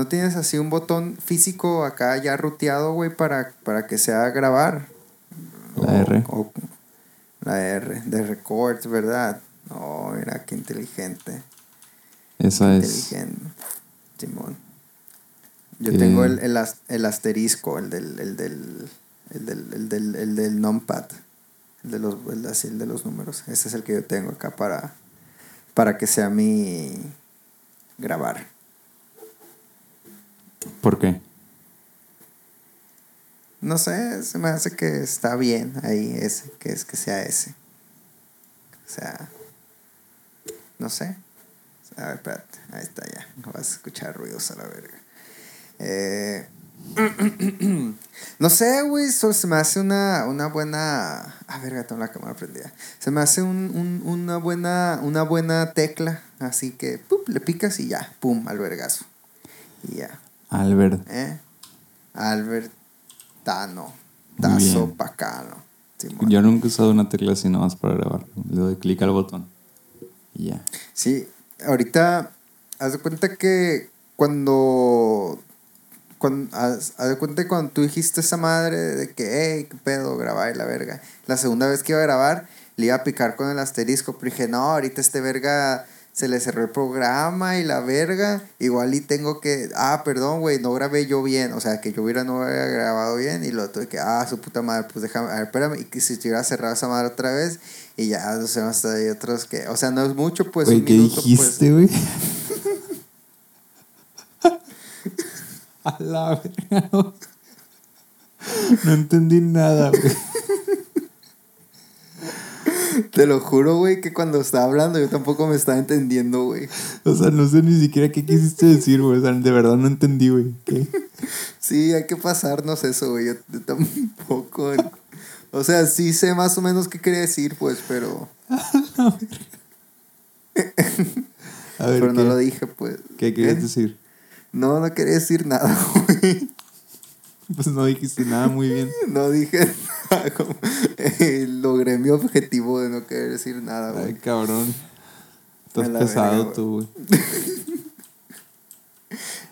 ¿No tienes así un botón físico acá ya ruteado, güey, para, para que sea grabar? La R. la R, de record, ¿verdad? Oh, mira, qué inteligente. Esa es. Inteligente. Simón. Yo tengo el, el, el, asterisco, el del, el del, el del, el del, el del numpad. El de los, el, así, el de los números. Ese es el que yo tengo acá para, para que sea mi grabar. ¿Por qué? No sé, se me hace que está bien ahí ese, que es que sea ese. O sea, no sé. A ver, espérate, ahí está ya. No vas a escuchar ruidos a la verga. Eh, no sé, güey, se me hace una, una buena... A ver, tengo la cámara prendida. Se me hace un, un, una, buena, una buena tecla, así que le picas y ya, pum, al vergazo. Y ya. Albert. ¿Eh? Albert Tano. Tazo Pacano. Yo nunca he usado una tecla así nada más para grabar. Le doy clic al botón. Y ya. Sí, ahorita haz de cuenta que cuando. cuando haz, de cuenta que cuando tú dijiste esa madre de que, hey, qué pedo, grabar la verga. La segunda vez que iba a grabar, le iba a picar con el asterisco, pero dije, no, ahorita este verga se le cerró el programa y la verga. Igual y tengo que, ah, perdón, güey, no grabé yo bien. O sea, que yo hubiera no había grabado bien y lo tuve que, ah, su puta madre, pues déjame, a ver, espérame. Y que si hubiera cerrado esa madre otra vez y ya, o sea, hasta hay otros que, o sea, no es mucho, pues. Güey, ¿qué pues. dijiste, güey? a la verga. No entendí nada, güey. Te lo juro, güey, que cuando estaba hablando yo tampoco me estaba entendiendo, güey. O sea, no sé ni siquiera qué quisiste decir, güey. O sea, de verdad no entendí, güey. Sí, hay que pasarnos eso, güey. Yo, tampoco. O sea, sí sé más o menos qué quería decir, pues, pero. A ver, pero no lo dije, pues. ¿Qué querías ¿Eh? decir? No, no quería decir nada, güey. Pues no dijiste nada muy bien. No dije logré mi objetivo de no querer decir nada, güey. Ay, cabrón. Estás pesado tú, güey.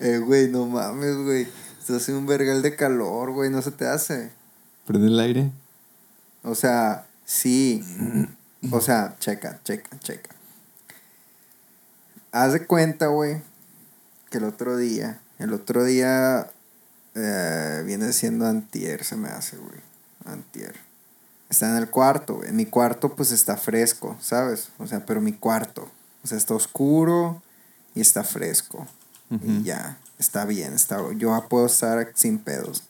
eh, güey, no mames, güey. Se hace un vergal de calor, güey. No se te hace. ¿Prende el aire? O sea, sí. O sea, checa, checa, checa. Haz de cuenta, güey, que el otro día, el otro día eh, viene siendo antier, se me hace, güey. Antier. Está en el cuarto, güey. En mi cuarto, pues está fresco, ¿sabes? O sea, pero mi cuarto. O sea, está oscuro y está fresco. Y ya, está bien. Está, yo puedo estar sin pedos.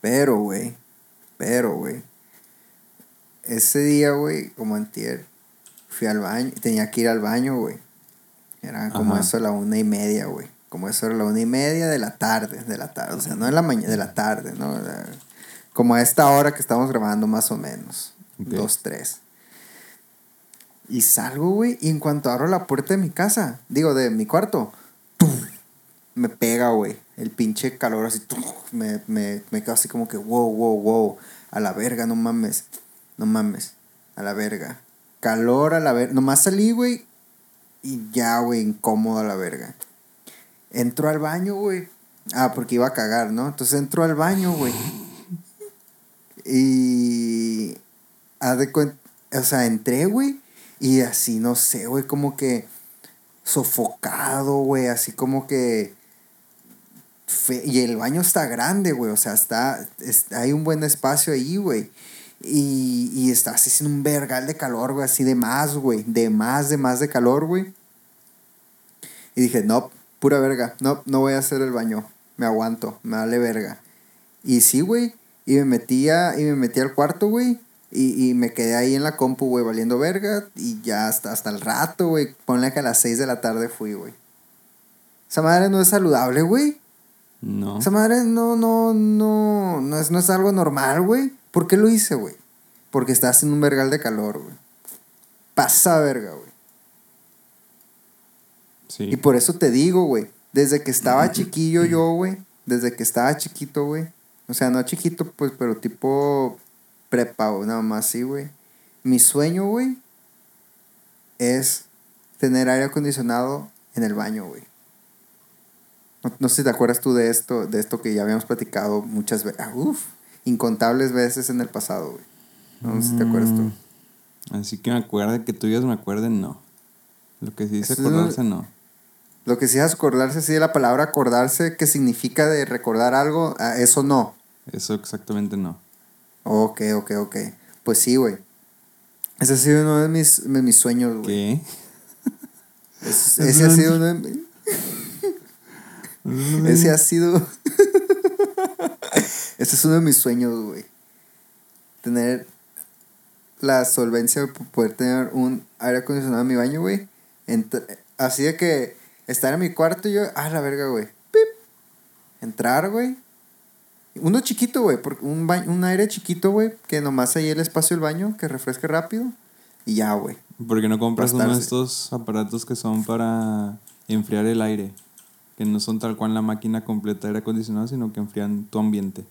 Pero, güey. Pero, güey. Ese día, güey, como antier, fui al baño. Tenía que ir al baño, güey. Era como eso a la una y media, güey como eso era la una y media de la tarde, de la tarde, o sea, no de la mañana, de la tarde, ¿no? Como a esta hora que estamos grabando más o menos, dos, tres. Y salgo, güey, y en cuanto abro la puerta de mi casa, digo, de mi cuarto, me pega, güey, el pinche calor así, me, me, me quedo así como que, wow, wow, wow, a la verga, no mames, no mames, a la verga. Calor a la verga, nomás salí, güey, y ya, güey, incómodo a la verga. Entró al baño, güey. Ah, porque iba a cagar, ¿no? Entonces entró al baño, güey. Y. Haz de cuenta. O sea, entré, güey. Y así, no sé, güey, como que. Sofocado, güey. Así como que. y el baño está grande, güey. O sea, está, Hay un buen espacio ahí, güey. Y, y está así un vergal de calor, güey. Así de más, güey. De más, de más de calor, güey. Y dije, no, pura verga. No, no voy a hacer el baño. Me aguanto, me vale verga. Y sí, güey. Y me metía, y me metí al cuarto, güey. Y, y, me quedé ahí en la compu, güey, valiendo verga. Y ya hasta, hasta el rato, güey. Ponle que a las 6 de la tarde fui, güey. Esa madre no es saludable, güey. No. Esa madre no, no, no, no es, no es algo normal, güey. ¿Por qué lo hice, güey? Porque está haciendo un vergal de calor, güey. Pasa verga, güey. Y por eso te digo, güey, desde que estaba chiquillo yo, güey, desde que estaba chiquito, güey, o sea, no chiquito, pues, pero tipo prepa, o nada más así, güey. Mi sueño, güey, es tener aire acondicionado en el baño, güey. No, no sé si te acuerdas tú de esto, de esto que ya habíamos platicado muchas veces. Uf, incontables veces en el pasado, güey. No sé si te acuerdas tú. Mm, Así que me acuerde, que tú me acuerden, no. Lo que sí es- acordarse, no. Lo que sí es acordarse, sí de la palabra acordarse, que significa de recordar algo, ah, eso no. Eso exactamente no. Ok, ok, ok. Pues sí, güey. Ese ha sido uno de mis, de mis sueños, güey. ¿Qué? Es- Ese ha sido uno de mis... Ese ha sido. Ese es uno de mis sueños, güey. Tener la solvencia de poder tener un aire acondicionado en mi baño, güey. Así de que estar en mi cuarto y yo, ah, la verga, güey. Pip. Entrar, güey. Uno chiquito, güey. porque Un, ba- un aire chiquito, güey. Que nomás ahí el espacio del baño, que refresque rápido. Y ya, güey. ¿Por qué no compras uno de estos aparatos que son para enfriar el aire? Que no son tal cual la máquina completa de aire acondicionado, sino que enfrían tu ambiente.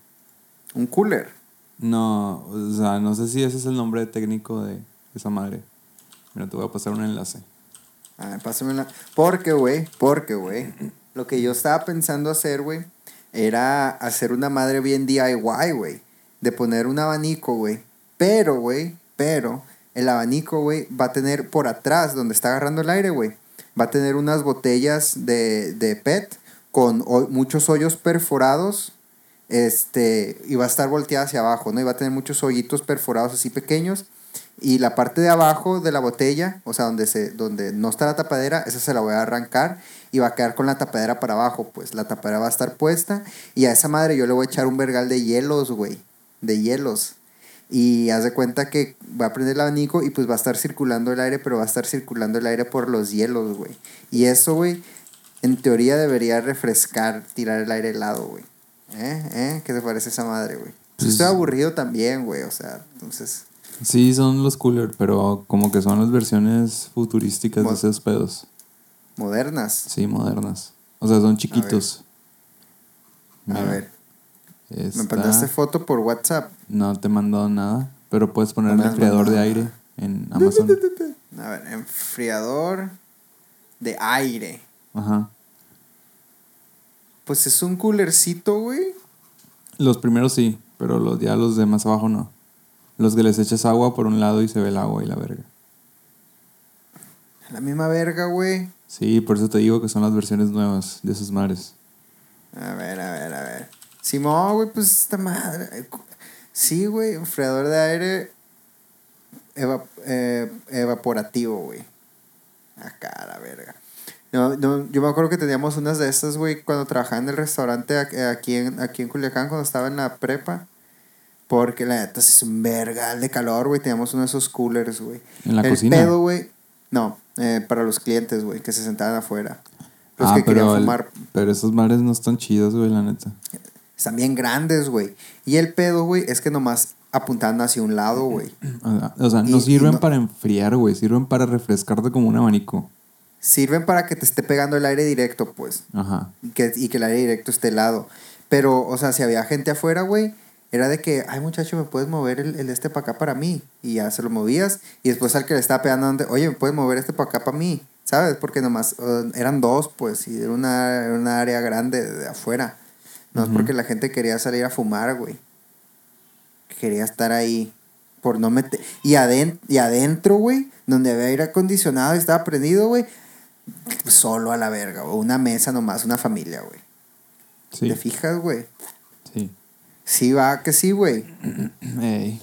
Un cooler. No, o sea, no sé si ese es el nombre técnico de esa madre. Mira, te voy a pasar un enlace. A ver, pásamela. Porque, güey, porque, güey. Lo que yo estaba pensando hacer, güey, era hacer una madre bien DIY, güey. De poner un abanico, güey. Pero, güey, pero, el abanico, güey, va a tener por atrás, donde está agarrando el aire, güey, va a tener unas botellas de, de PET con ho- muchos hoyos perforados. Este, y va a estar volteada hacia abajo, ¿no? Y va a tener muchos hoyitos perforados así pequeños. Y la parte de abajo de la botella, o sea, donde, se, donde no está la tapadera, esa se la voy a arrancar y va a quedar con la tapadera para abajo. Pues la tapadera va a estar puesta y a esa madre yo le voy a echar un vergal de hielos, güey. De hielos. Y haz de cuenta que va a prender el abanico y pues va a estar circulando el aire, pero va a estar circulando el aire por los hielos, güey. Y eso, güey, en teoría debería refrescar, tirar el aire helado, güey. ¿Eh? ¿Eh? ¿Qué te parece esa madre, güey? Pues estoy aburrido también, güey. O sea, entonces... Sí, son los cooler, pero como que son las versiones futurísticas Mo- de esos pedos. Modernas. Sí, modernas. O sea, son chiquitos. A ver, me mandaste foto por WhatsApp. No te he mandado nada, pero puedes poner No el enfriador de aire en Amazon. A ver, enfriador de aire. Ajá. Pues es un coolercito, güey. Los primeros sí, pero los ya los de más abajo no. Los que les echas agua por un lado y se ve el agua y la verga. La misma verga, güey. Sí, por eso te digo que son las versiones nuevas de esos mares. A ver, a ver, a ver. Simón, güey, pues esta madre. Sí, güey, enfriador de aire eva- eh, evaporativo, güey. Acá, la verga. No, no, yo me acuerdo que teníamos unas de estas, güey, cuando trabajaba en el restaurante aquí en, aquí en Culiacán, cuando estaba en la prepa. Porque la neta es un vergal de calor, güey. Teníamos uno de esos coolers, güey. ¿En la el cocina? pedo, güey. No, eh, para los clientes, güey, que se sentaban afuera. Los ah, que querían pero, el- fumar pero esos mares no están chidos, güey, la neta. están bien grandes, güey. Y el pedo, güey, es que nomás apuntaban hacia un lado, güey. O sea, no Y- sirven y no- para enfriar, güey. Sirven para refrescarte como un abanico. Sirven para que te esté pegando el aire directo, pues. Ajá. Que, y que el aire directo esté helado. Pero, o sea, si había gente afuera, güey, era de que, ay, muchacho, ¿me puedes mover el, el este para acá para mí? Y ya se lo movías. Y después al que le estaba pegando, oye, ¿me puedes mover este para acá para mí? ¿Sabes? Porque nomás eran dos, pues, y era una, era una área grande de afuera. No es porque la gente quería salir a fumar, güey. Quería estar ahí. Por no meter. Y, aden- y adentro, güey, donde había aire acondicionado y estaba prendido, güey. Solo a la verga, güey. Una mesa nomás, una familia, güey. Sí. ¿Te fijas, güey? Sí. Sí, va que sí, güey. Ey.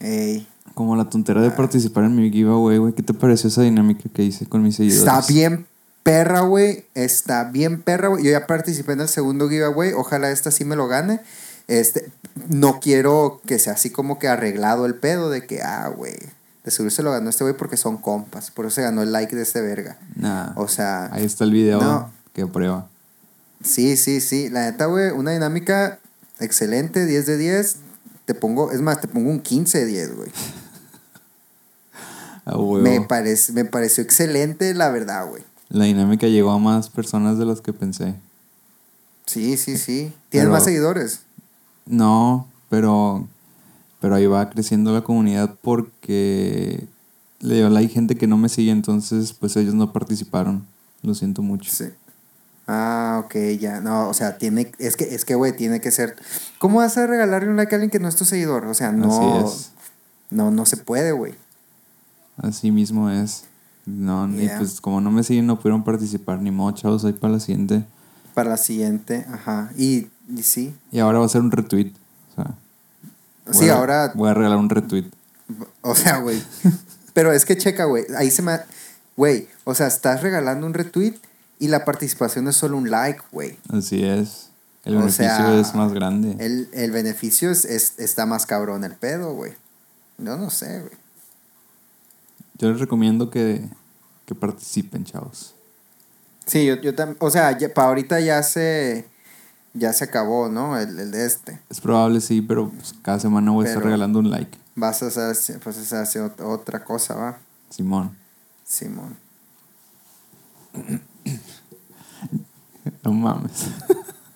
Ey. Como la tontera de participar en mi giveaway, güey. ¿Qué te pareció esa dinámica que hice con mis seguidores? Está bien perra, güey. Está bien perra, güey. Yo ya participé en el segundo giveaway. Ojalá esta sí me lo gane. Este, no quiero que sea así como que arreglado el pedo de que, ah, güey. De seguro se lo ganó este güey porque son compas. Por eso se ganó el like de este verga. Nah. O sea, Ahí está el video No. que prueba. sí, sí, sí. La neta, güey, una dinámica excelente, 10 de 10. Te pongo, es más, te pongo un 15 de 10, güey. Me, parece, me pareció excelente, la verdad, güey. La dinámica llegó a más personas de las que pensé. Sí, sí, sí. ¿Tienes Pero- más seguidores? No, pero, pero ahí va creciendo la comunidad porque le like gente que no me sigue, entonces pues ellos no participaron. Lo siento mucho. Sí. Ah, ok, ya. No, o sea, tiene. Es que, es que, güey, tiene que ser. ¿Cómo vas a regalarle un like a alguien que no es tu seguidor? O sea, no. No, no se puede, güey. Así mismo es. No, ni pues como no me siguen, no pudieron participar. Ni modo, chavos, ahí para la siguiente. Para la siguiente, ajá. Y, y sí. Y ahora va a ser un retweet. O sea. Sí, voy a- ahora. Voy a regalar un retweet. O sea, güey. Pero es que checa, güey. Ahí se me. Güey, o sea, estás regalando un retweet y la participación es solo un like, güey. Así es. El O beneficio sea, es más grande. El, el beneficio es, es- está más cabrón el pedo, güey. Yo no sé, güey. Yo les recomiendo que, que participen, chavos. Sí, yo, yo también. O sea, para ahorita ya se. Ya se acabó, ¿no? El, el de este. Es probable, sí, pero pues, cada semana voy a estar regalando un like. Vas a hacer, pues, a hacer ot- otra cosa, va. Simón. Simón. No mames.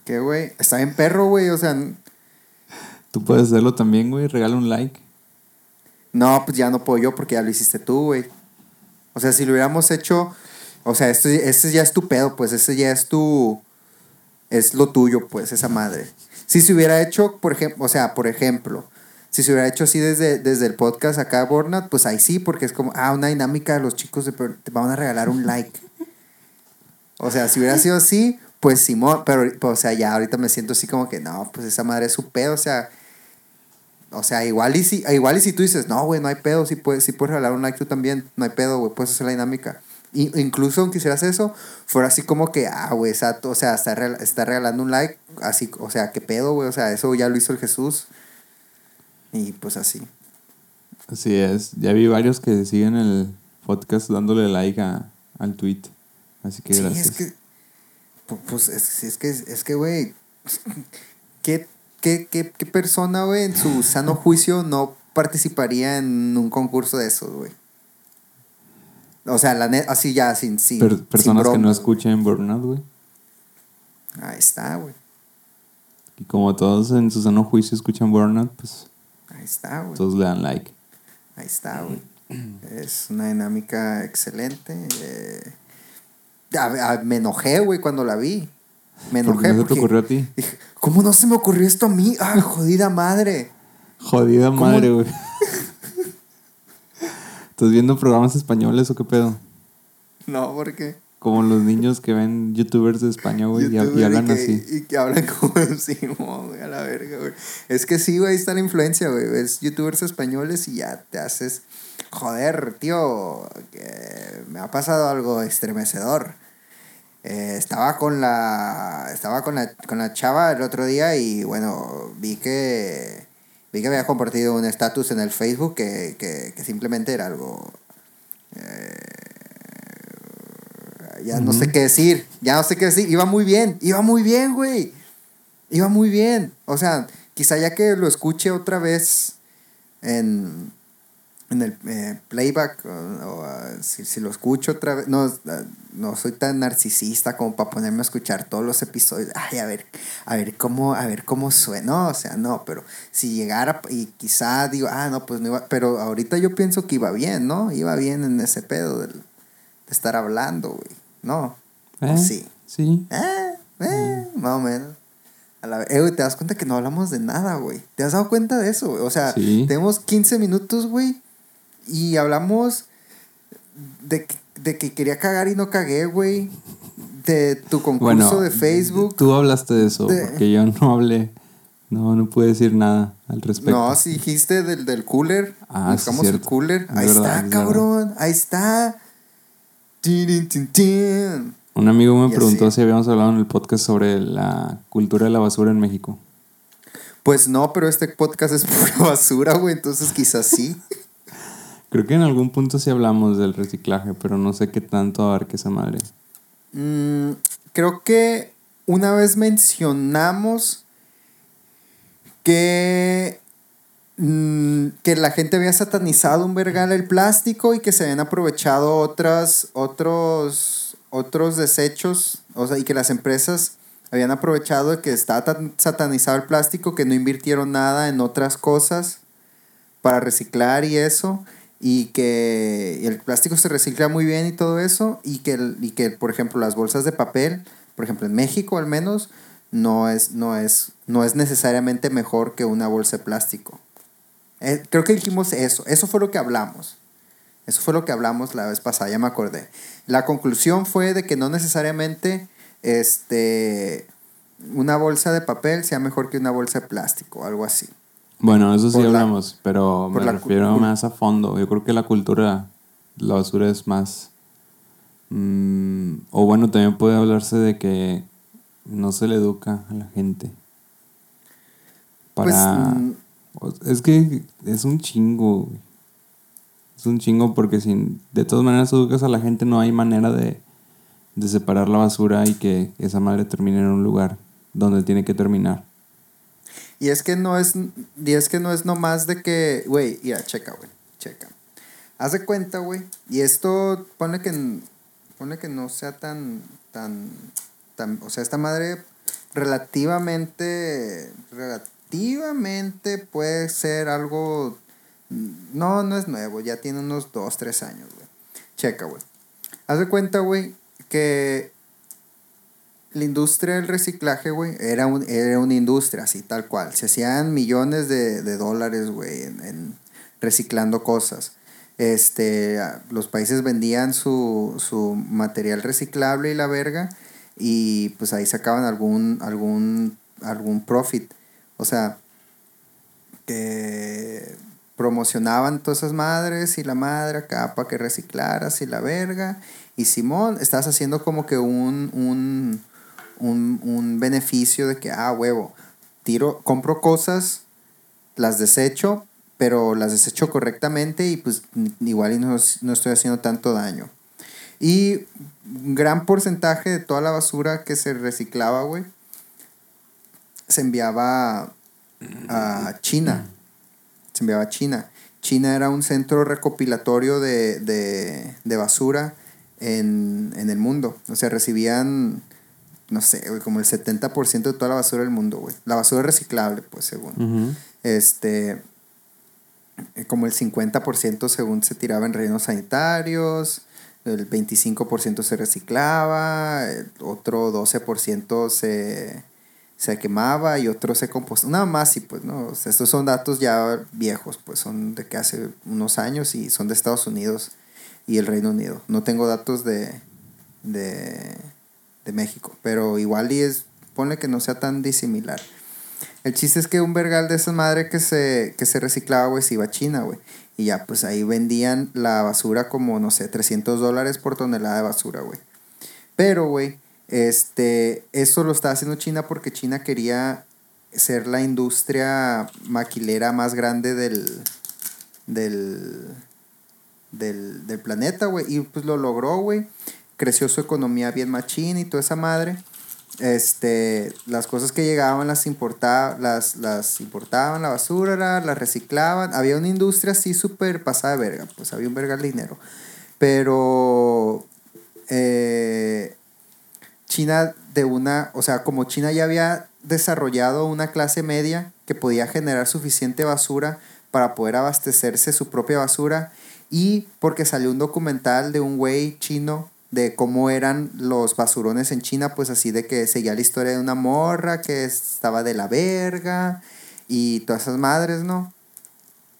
¿Qué, güey? Está bien perro, güey. O sea, Tú puedes hacerlo también, güey. Regala un like. no, pues ya no puedo yo porque ya lo hiciste tú, güey. O sea, si lo hubiéramos hecho. O sea, este, este ya es tu pedo, pues. Ese ya es tu. Es lo tuyo, pues, esa madre. Si se hubiera hecho, por ejemplo, o sea, por ejemplo, si se hubiera hecho así desde, desde el podcast acá, Bornat, pues ahí sí, porque es como, ah, una dinámica de los chicos de, te van a regalar un like. O sea, si hubiera sido así, pues Simón, pero, o sea, ya ahorita me siento así como que, no, pues esa madre es su pedo, o sea, o sea, igual y si, igual y si tú dices, no, güey, no hay pedo, si puedes, si puedes regalar un like tú también, no hay pedo, güey, puedes hacer la dinámica. Y, incluso aunque hicieras eso, fuera así como que, ah, güey, exacto, o sea, está, está regalando un like, así, o sea, qué pedo, güey, o sea, eso ya lo hizo el Jesús. Y pues así. Así es. Ya vi varios que siguen el podcast dándole like a, al tweet. Así que Sí, gracias. es que, pu- pues, es, es que, es que, güey, ¿qué, qué, qué, qué persona, güey, en su sano juicio no participaría en un concurso de esos, güey? O sea, la net, así ya, sin, sin, Per- sin personas que no escuchen Burnout, güey. güey. Ahí está, güey. Y como todos en su sano juicio escuchan Burnout, pues Ahí está, güey. todos le dan like. Ahí está, güey. Es una dinámica excelente. eh. A- a- me enojé, güey, cuando la vi. Me ¿Por qué enojé no te ocurrió a ti? dije, ¿cómo no se me ocurrió esto a mí? ¡Ah, jodida madre! Jodida ¿Cómo? madre, güey. ¿Estás viendo programas españoles o qué pedo? No, porque... Como los niños que ven youtubers de España, güey, y, youtuber y hablan que, así. Y que hablan como Simón, güey, a la verga, güey. Es que sí, güey, ahí está la influencia, güey. Ves youtubers españoles y ya te haces. Joder, tío, que me ha pasado algo estremecedor. Eh, estaba con la. Estaba con la, con la chava el otro día y bueno, vi que. Vi que había compartido un estatus en el Facebook que, que, que simplemente era algo. eh, ya no sé qué decir, ya no sé qué decir. Iba muy bien, iba muy bien, güey. Iba muy bien. O sea, quizá ya que lo escuche otra vez en, en el eh, playback, o, o, si, si lo escucho otra vez, no, no soy tan narcisista como para ponerme a escuchar todos los episodios. Ay, a ver, a ver cómo, a ver cómo suena. No, o sea, no, pero si llegara y quizá digo, ah, no, pues no iba, pero ahorita yo pienso que iba bien, ¿no? Iba bien en ese pedo del- de estar hablando, güey. No. ¿O ¿Eh? sí. Sí. Eh, eh, más o menos. A la, eh, güey, te das cuenta que no hablamos de nada, güey. ¿Te has dado cuenta de eso, güey? O sea, Sí. tenemos 15 minutos, güey, y hablamos de, que- de que quería cagar y no cagué, güey. De tu concurso Bueno, de Facebook. Tú hablaste de eso, De- porque yo no hablé. No, no pude decir nada al respecto. No, si dijiste del, del cooler. Ah, sí, Buscamos el cooler. Ahí verdad, está, es cabrón. Ahí está. Tin, tin, tin. Un amigo me Y preguntó así. si habíamos hablado en el podcast sobre la cultura de la basura en México. Pues no, pero este podcast es pura basura, güey. Entonces quizás sí. Creo que en algún punto sí hablamos del reciclaje, pero no sé qué tanto abarque esa madre. Mm, creo que una vez mencionamos que, mm, que la gente había satanizado un vergal el plástico y que se habían aprovechado otras, otros, otros desechos, o sea, y que las empresas habían aprovechado que está tan satanizado el plástico que no invirtieron nada en otras cosas para reciclar y eso y que el plástico se recicla muy bien y todo eso y que, y que por ejemplo las bolsas de papel por ejemplo, en México al menos, no es, no es, no es necesariamente mejor que una bolsa de plástico. Eh, creo que dijimos eso, eso fue lo que hablamos. Eso fue lo que hablamos la vez pasada, ya me acordé. La conclusión fue de que no necesariamente este, una bolsa de papel sea mejor que una bolsa de plástico, algo así. Bueno, eso sí hablamos, pero me refiero más a fondo. Yo creo que la cultura, la basura es más... Mm, o bueno, también puede hablarse de que no se le educa a la gente. Para... Pues, mm, es que es un chingo, Es un chingo porque si de todas maneras educas a la gente no hay manera de, de separar la basura y que esa madre termine en un lugar donde tiene que terminar. Y es que no es, y es que no es nomás de que, güey, ya, checa, güey, checa. Haz de cuenta, güey, y esto pone que, pone que no sea tan, tan, tan, o sea, esta madre relativamente, relativamente puede ser algo, no, no es nuevo, ya tiene unos dos, tres años, güey. Checa, güey. Haz de cuenta, güey, que la industria del reciclaje, güey, era, un, era una industria así, tal cual. Se hacían millones de, dólares, güey, en, reciclando cosas. Este, los países vendían su, su material reciclable y la verga, y pues ahí sacaban algún, algún, algún profit. O sea, que promocionaban todas esas madres y la madre acá para que reciclaras y la verga. Y Simón, estás haciendo como que un, un un, beneficio de que, ah, huevo, tiro, compro cosas, las desecho, pero las desecho correctamente y pues igual no, no estoy haciendo tanto daño. Y un gran porcentaje de toda la basura que se reciclaba, güey, se enviaba a China. Se enviaba a China. China era un centro recopilatorio de, de, de basura en, en, el mundo. O sea, recibían no sé, güey, como el 70% de toda la basura del mundo, güey. La basura reciclable, pues, según. Este, eh, como el 50% según se tiraba en rellenos sanitarios, el 25% se reciclaba, el otro 12% se, se quemaba y otro se compostaba. Nada más, y pues, ¿no? estos son datos ya viejos, pues son de que hace unos años y son de Estados Unidos y el Reino Unido. No tengo datos de, de de México. Pero igual y es, pone que no sea tan disimilar. El chiste es que un vergal de esa madre que se, que se reciclaba, güey, se iba a China, güey. Y ya, pues ahí vendían la basura como, no sé, 300 dólares por tonelada de basura, güey. Pero, güey, este, eso lo estaba haciendo China porque China quería ser la industria maquilera más grande del, del, del, del planeta, güey. Y pues lo logró, güey creció su economía bien machín y toda esa madre. Este, las cosas que llegaban las, importaba, las, las importaban, la basura, las reciclaban. Había una industria así súper pasada de verga, pues había un verga de dinero. Pero eh, China de una, o sea, como China ya había desarrollado una clase media que podía generar suficiente basura para poder abastecerse su propia basura y porque salió un documental de un güey chino de cómo eran los basurones en China, pues así de que seguía la historia de una morra que estaba de la verga y todas esas madres, ¿no?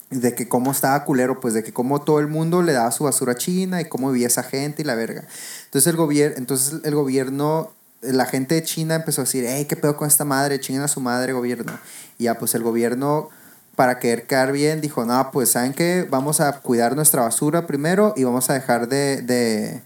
De que cómo estaba culero, pues de que cómo todo el mundo le daba su basura a China y cómo vivía esa gente y la verga. Entonces el, gobierno entonces el gobierno, la gente de China empezó a decir, hey, ¿qué pedo con esta madre? Chingan a su madre, gobierno. Y ya, pues el gobierno para querer quedar bien, dijo, no, pues saben que vamos a cuidar nuestra basura primero y vamos a dejar de, de,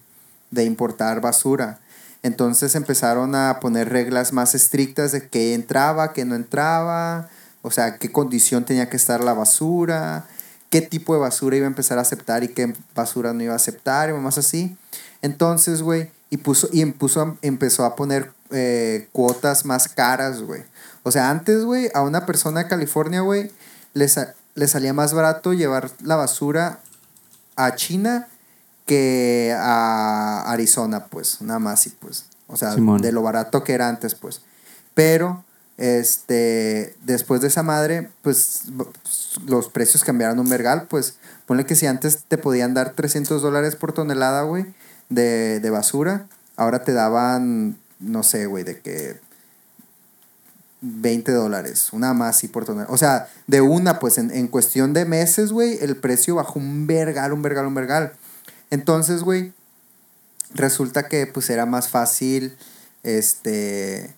de importar basura. Entonces empezaron a poner reglas más estrictas de qué entraba, qué no entraba, o sea, qué condición tenía que estar la basura, qué tipo de basura iba a empezar a aceptar y qué basura no iba a aceptar y más así. Entonces, güey, y, puso, y empezó a poner eh, cuotas más caras, güey. O sea, antes, güey, a una persona de California, güey, le salía más barato llevar la basura a China que a Arizona, pues, nada más y pues, o sea, de lo barato que era antes, pues. Pero, este, después de esa madre, pues, los precios cambiaron un vergal, pues, ponle que si antes te podían dar 300 dólares por tonelada, güey, de, de basura, ahora te daban no sé, güey, de que 20 dólares, una más y por tonelada. O sea, de una, pues en, en cuestión de meses, güey, el precio bajó un vergal, un vergal, un vergal. Entonces, güey, resulta que pues era más fácil, este,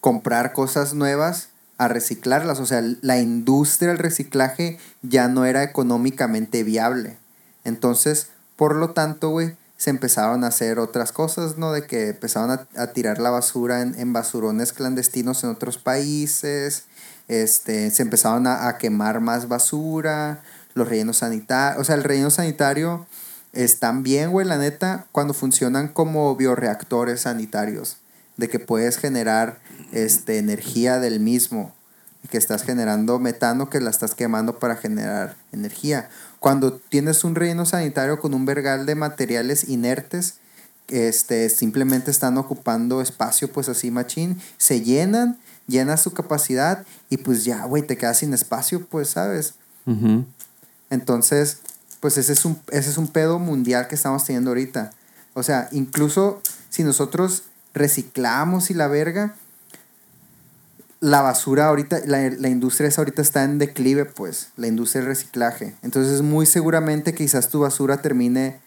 comprar cosas nuevas a reciclarlas. O sea, la industria del reciclaje ya no era económicamente viable. Entonces, por lo tanto, güey, se empezaron a hacer otras cosas, ¿no? De que empezaron a, tirar la basura en, basurones clandestinos en otros países, este, se empezaron a, quemar más basura, los rellenos sanitarios, o sea, el relleno sanitario están bien, güey, la neta, cuando funcionan como bioreactores sanitarios, de que puedes generar este, energía del mismo, que estás generando metano que la estás quemando para generar energía cuando tienes un relleno sanitario con un vergal de materiales inertes, este, simplemente están ocupando espacio, pues así, machín, se llenan, llena su capacidad y pues ya, güey, te quedas sin espacio, pues, ¿sabes? Entonces, pues ese es, un, ese es un pedo mundial que estamos teniendo ahorita. O sea, incluso si nosotros reciclamos y la verga, la basura ahorita, la, la, industria ahorita está en declive, pues, la industria del reciclaje. Entonces, muy seguramente quizás tu basura termine,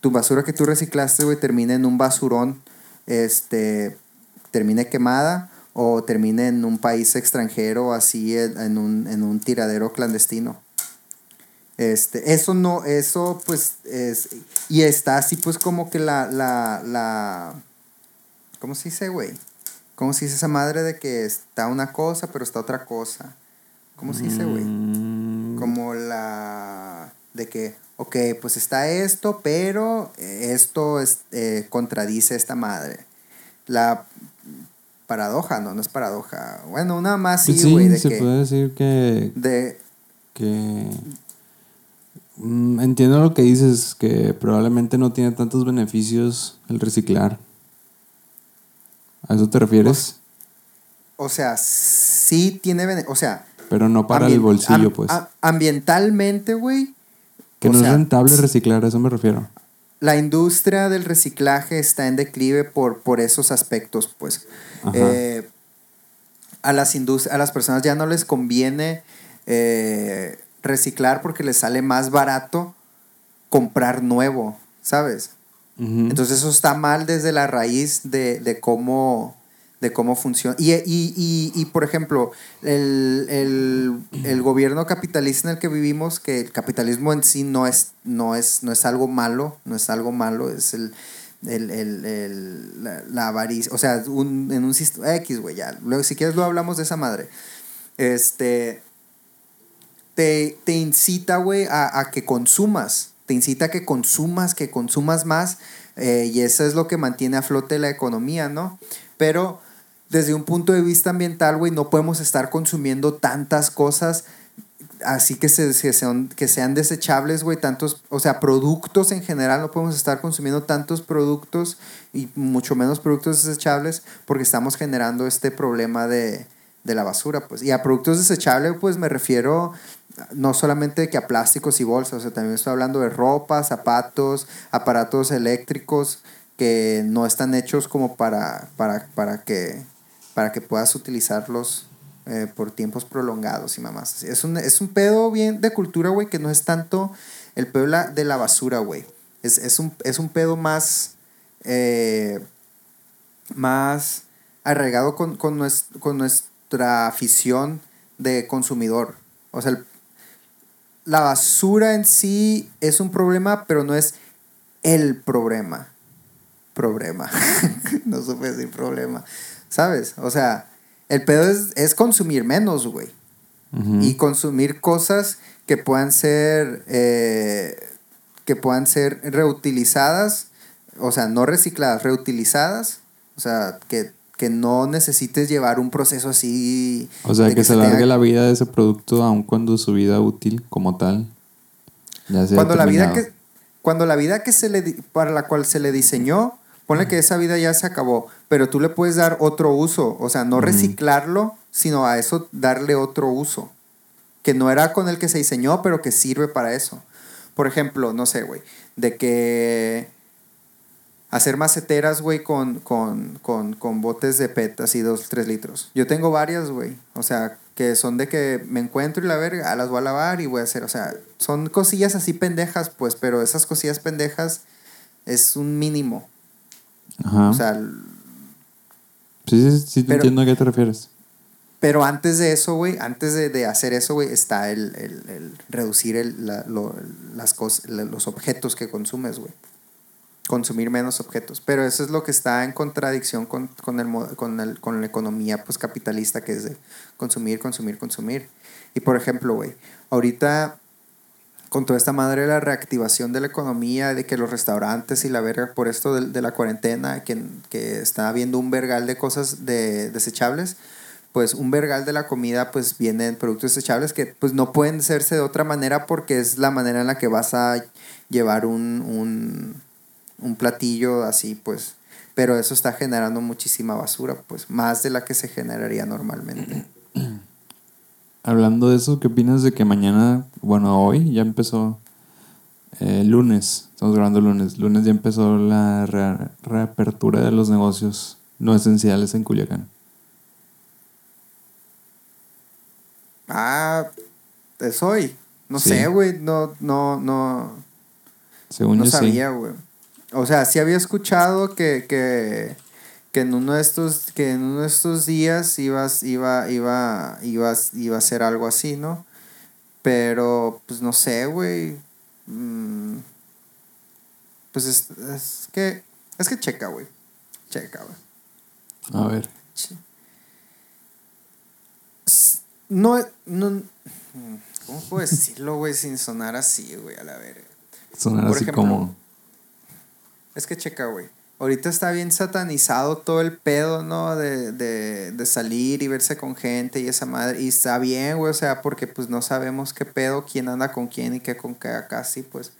tu basura que tú reciclaste, güey, termine en un basurón, este, termine quemada o termine en un país extranjero, así, en un, en un tiradero clandestino. Este, eso no, eso pues es, y está así pues como que la, la, la, ¿cómo se dice, güey? ¿Cómo se dice esa madre de que está una cosa, pero está otra cosa? ¿Cómo se dice, güey? Mm. Como la. de que, ok, pues está esto, pero esto es, eh, contradice esta madre. La paradoja, no, no es paradoja. Bueno, una más sí, güey. Sí, se puede decir que. De. Que. Mm, entiendo lo que dices, que probablemente no tiene tantos beneficios el reciclar. ¿A eso te refieres? O, sea, sí tiene... O sea... Pero no para el bolsillo, pues. ambientalmente, güey. Que no es rentable reciclar, a eso me refiero. La industria del reciclaje está en declive por, por esos aspectos, pues. Eh, a, las a las personas ya no les conviene eh, reciclar porque les sale más barato comprar nuevo, ¿sabes? Entonces eso está mal desde la raíz de, cómo, de cómo funciona. Y, por ejemplo, el, gobierno capitalista en el que vivimos, que el capitalismo en sí no es, no es, no es algo malo, no es algo malo, es el, la, avaricia, o sea, en un sistema X, güey, ya. Luego, si quieres lo hablamos de esa madre. Este, te, incita, güey, a, a que consumas te incita a que consumas, que consumas más, eh, y eso es lo que mantiene a flote la economía, ¿no? Pero desde un punto de vista ambiental, güey, no podemos estar consumiendo tantas cosas así que, se, que, sean, que sean desechables, güey, tantos, o sea, productos en general, no podemos estar consumiendo tantos productos y mucho menos productos desechables porque estamos generando este problema de, de la basura, pues. Y a productos desechables, pues me refiero no solamente que a plásticos y bolsas, o sea, también estoy hablando de ropa, zapatos, aparatos eléctricos que no están hechos como para, para, para, que, para que puedas utilizarlos eh, por tiempos prolongados y mamás. Es un, es un pedo bien de cultura, güey, que no es tanto el pedo de la basura, güey. Es, un, es un pedo más, eh, más arraigado con, con, con nuestra afición de consumidor. O sea, el, la basura en sí es un problema, pero no es el problema. Problema. no supe decir problema. ¿Sabes? O sea, el pedo es, consumir menos, güey. Y consumir cosas que puedan ser. Eh, que puedan ser reutilizadas. O sea, no recicladas, reutilizadas. O sea, que que no necesites llevar un proceso así. O sea, que, se, alargue la vida de ese producto aun cuando su vida útil como tal ya cuando la vida que cuando la vida que se le para la cual se le diseñó, ponle que esa vida ya se acabó, pero tú le puedes dar otro uso, o sea, no reciclarlo, sino a eso darle otro uso, que no era con el que se diseñó, pero que sirve para eso. Por ejemplo, no sé, güey, de que hacer maceteras, güey, con, con, con, con botes de PET, así dos, tres litros. Yo tengo varias, güey. O sea, que son de que me encuentro y la verga, ah, las voy a lavar y voy a hacer, o sea, son cosillas así pendejas, pues, pero esas cosillas pendejas es un mínimo. Ajá. O sea, sí, sí, sí, te entiendo a qué te refieres. Pero antes de eso, güey, antes de, de, hacer eso, güey, está el, el, el reducir el, la, lo, las cosas, los objetos que consumes, güey consumir menos objetos. Pero eso es lo que está en contradicción con, con, el, con, el, con la economía pues, capitalista, que es de consumir, consumir, consumir. Y por ejemplo, güey, ahorita con toda esta madre de la reactivación de la economía, de que los restaurantes y la verga, por esto de, la cuarentena, que, que, está habiendo un vergal de cosas de, desechables, pues un vergal de la comida pues vienen productos desechables que pues no pueden hacerse de otra manera porque es la manera en la que vas a llevar un, un un platillo así, pues, pero eso está generando muchísima basura, pues, más de la que se generaría normalmente. Hablando de eso, ¿qué opinas de que mañana, bueno, hoy ya empezó, eh, lunes, estamos grabando lunes, lunes ya empezó la reapertura de los negocios no esenciales en Culiacán? Ah, es hoy. No sé, güey, no, no, no. Según no sabía, güey. O sea, sí había escuchado que, que, que en uno de estos, que en uno de estos días ibas, iba, iba, ibas, iba a ser algo así, ¿no? Pero, pues no sé, güey. Mm, pues es, es, que. Es que checa, güey. Checa, güey. A ver. No, no. ¿Cómo puedo decirlo, güey, sin sonar así, güey, a la verga? Sonar así como es que checa, güey. Ahorita está bien satanizado todo el pedo, ¿no? De, de, de, salir y verse con gente y esa madre. Y está bien, güey, o sea, porque pues no sabemos qué pedo, quién anda con quién y qué con qué acá, sí, pues.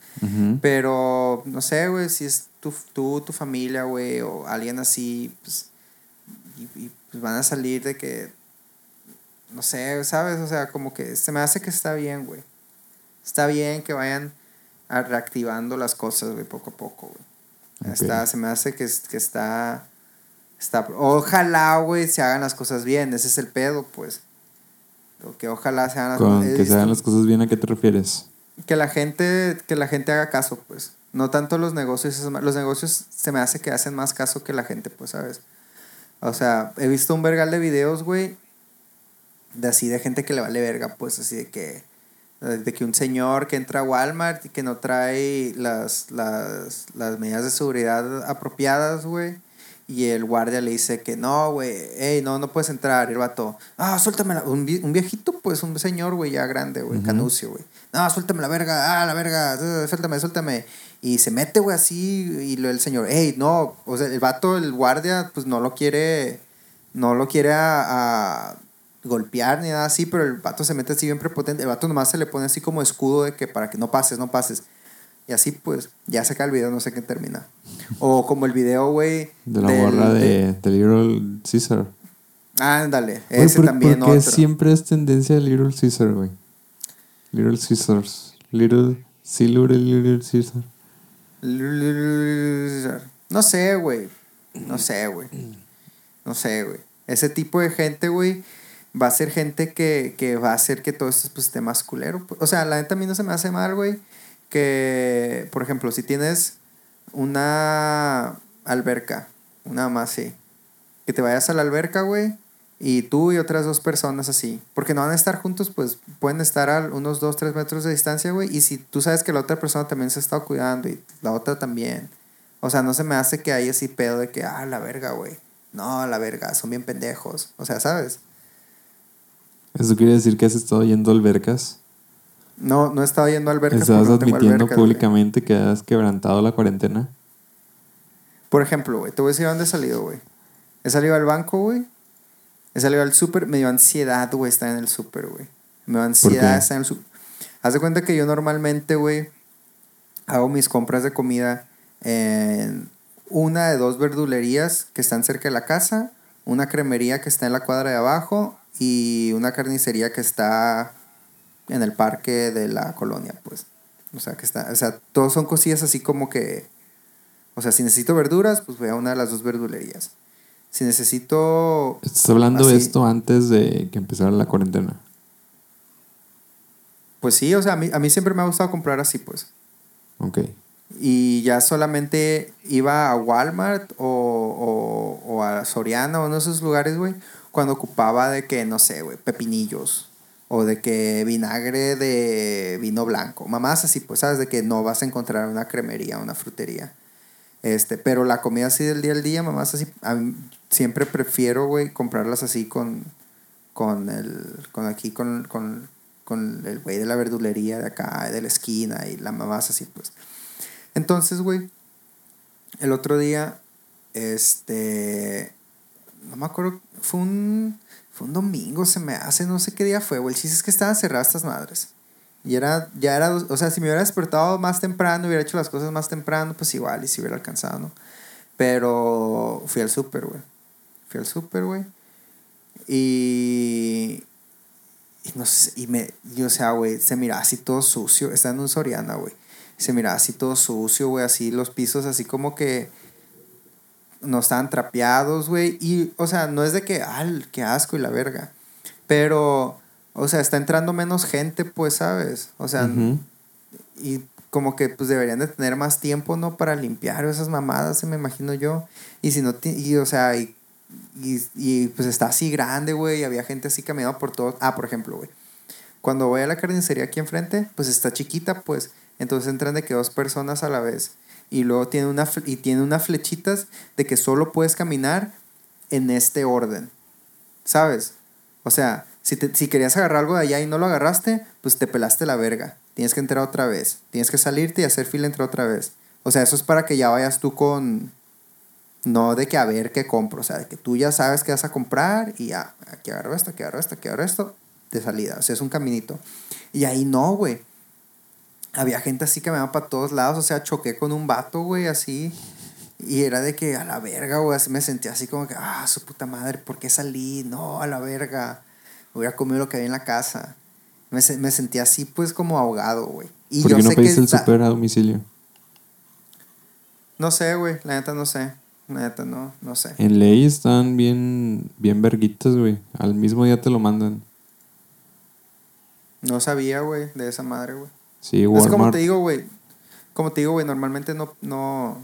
Pero, no sé, güey, si es tu, tú, tu familia, güey, o alguien así, pues. Y, pues van a salir de que. No sé, ¿sabes? O sea, como que se me hace que está bien, güey. Está bien que vayan reactivando las cosas, güey, poco a poco, güey. Está, se me hace que, que está, está... Ojalá, güey, se hagan las cosas bien. Ese es el pedo, pues. que ojalá se hagan las cosas bien. que se hagan las cosas bien, ¿a qué te refieres? Que la gente, que la gente haga caso, pues. No tanto los negocios. Los negocios se me hace que hacen más caso que la gente, pues, ¿sabes? O sea, he visto un vergal de videos, güey. De así, de gente que le vale verga, pues, así de que de que un señor que entra a Walmart y que no trae las, las, las medidas de seguridad apropiadas, güey. Y el guardia le dice que no, güey, hey, no, no puedes entrar. Y el vato, ah, suéltame la. Un, un viejito, pues, un señor, güey, ya grande, güey, canucio, güey. No, suéltame la verga, ah, la verga, suéltame, suéltame. Y se mete, güey, así. Y lo, el señor, hey, no. O sea, el vato, el guardia, pues no lo quiere. No lo quiere a golpear ni nada así, pero el vato se mete así bien prepotente. El vato nomás se le pone así como escudo de que para que no pases, no pases. Y así pues ya saca el video, no sé qué termina. O como el video, güey. De la gorra de, de, Little Caesar. Ándale, ese también ¿por siempre es tendencia de Little Caesar, güey? Little Caesars. Little, sí, Little, Little Caesar. Little Caesar. No sé, güey. No sé, güey. No sé, güey. Ese tipo de gente, güey va a ser gente que, que va a hacer que todo esto pues, esté más culero. O sea, la neta a mí no se me hace mal, güey. Que, por ejemplo, si tienes una alberca, una más así, que te vayas a la alberca, güey, y tú y otras dos personas así, porque no van a estar juntos, pues pueden estar a unos 2, 3 metros de distancia, güey, y si tú sabes que la otra persona también se ha estado cuidando y la otra también, o sea, no se me hace que haya así pedo de que, ah, la verga, güey, no, la verga, son bien pendejos, o sea, ¿sabes? ¿Eso quiere decir que has estado yendo a albercas? No, no he estado yendo a albercas. ¿Estás admitiendo públicamente que has quebrantado la cuarentena? Por ejemplo, güey, te voy a decir dónde he salido, güey. He salido al banco, güey. He salido al súper. Me dio ansiedad, güey, estar en el súper, güey. Me dio ansiedad estar en el súper. Haz de cuenta que yo normalmente, güey, hago mis compras de comida en una de dos verdulerías que están cerca de la casa, una cremería que está en la cuadra de abajo y una carnicería que está en el parque de la colonia, pues. O sea, que está, o sea, todos son cosillas así como que, O sea, si necesito verduras, pues voy a una de las dos verdulerías. Si necesito... ¿Estás hablando de esto antes de que empezara la cuarentena? Pues sí, o sea, a mí, a mí siempre me ha gustado comprar así, pues. Ok. Y ya solamente iba a Walmart o, o, o a Soriana o en esos lugares, güey, cuando ocupaba de que, no sé, güey, pepinillos o de que vinagre de vino blanco. Mamás así, pues, ¿sabes? De que no vas a encontrar una cremería, una frutería. Este, pero la comida así del día al día, mamás así, siempre prefiero, güey, comprarlas así con, con el, con aquí, con, con, con el güey de la verdulería de acá, de la esquina y la mamás así, pues. Entonces, güey, el otro día, este, no me acuerdo, fue un, fue un domingo, se me hace, no sé qué día fue, güey. El chiste es que estaban cerradas estas madres. Y era, ya era, o sea, si me hubiera despertado más temprano, hubiera hecho las cosas más temprano, pues igual, y si hubiera alcanzado, ¿no? Pero fui al súper, güey. Fui al súper, güey. Y, y no sé, y me, y, o sea, güey, se mira así todo sucio. Está en un Soriana, güey se mira así todo sucio, güey, así los pisos así como que no estaban trapeados, güey. Y, o sea, no es de que, al, qué asco y la verga. Pero, o sea, está entrando menos gente, pues, ¿sabes? O sea, y como que pues deberían de tener más tiempo, ¿no? Para limpiar esas mamadas, me imagino yo. Y si no, y, o sea, y, y, y pues está así grande, güey, y había gente así caminando por todo. Ah, por ejemplo, güey. Cuando voy a la carnicería aquí enfrente, pues está chiquita, pues entonces entran de que dos personas a la vez. Y luego tiene, una, y tiene unas flechitas de que solo puedes caminar en este orden. ¿Sabes? O sea, si, si querías agarrar algo de allá y no lo agarraste, pues te pelaste la verga. Tienes que entrar otra vez. Tienes que salirte y hacer fila entrar otra vez. O sea, eso es para que ya vayas tú con... No de que a ver qué compro. O sea, de que tú ya sabes qué vas a comprar y ya, aquí agarro esto, aquí agarro esto, aquí agarro esto, de salida. O sea, es un caminito. Y ahí no, güey había gente así que me iba para todos lados, o sea, choqué con un vato, güey, así. Y era de que a la verga, güey, así me sentía así como que, ah, su puta madre, ¿por qué salí? No, a la verga. Hubiera comido lo que había en la casa. Me, me sentía así, pues, como ahogado, güey. Y ¿Por qué no pediste el super a domicilio? No sé, güey, la neta no sé. La neta no, no sé. En ley están bien, bien verguitas, güey. Al mismo día te lo mandan. No sabía, güey, de esa madre, güey. Sí, Es como te digo, güey. Como te digo, güey, normalmente no, no,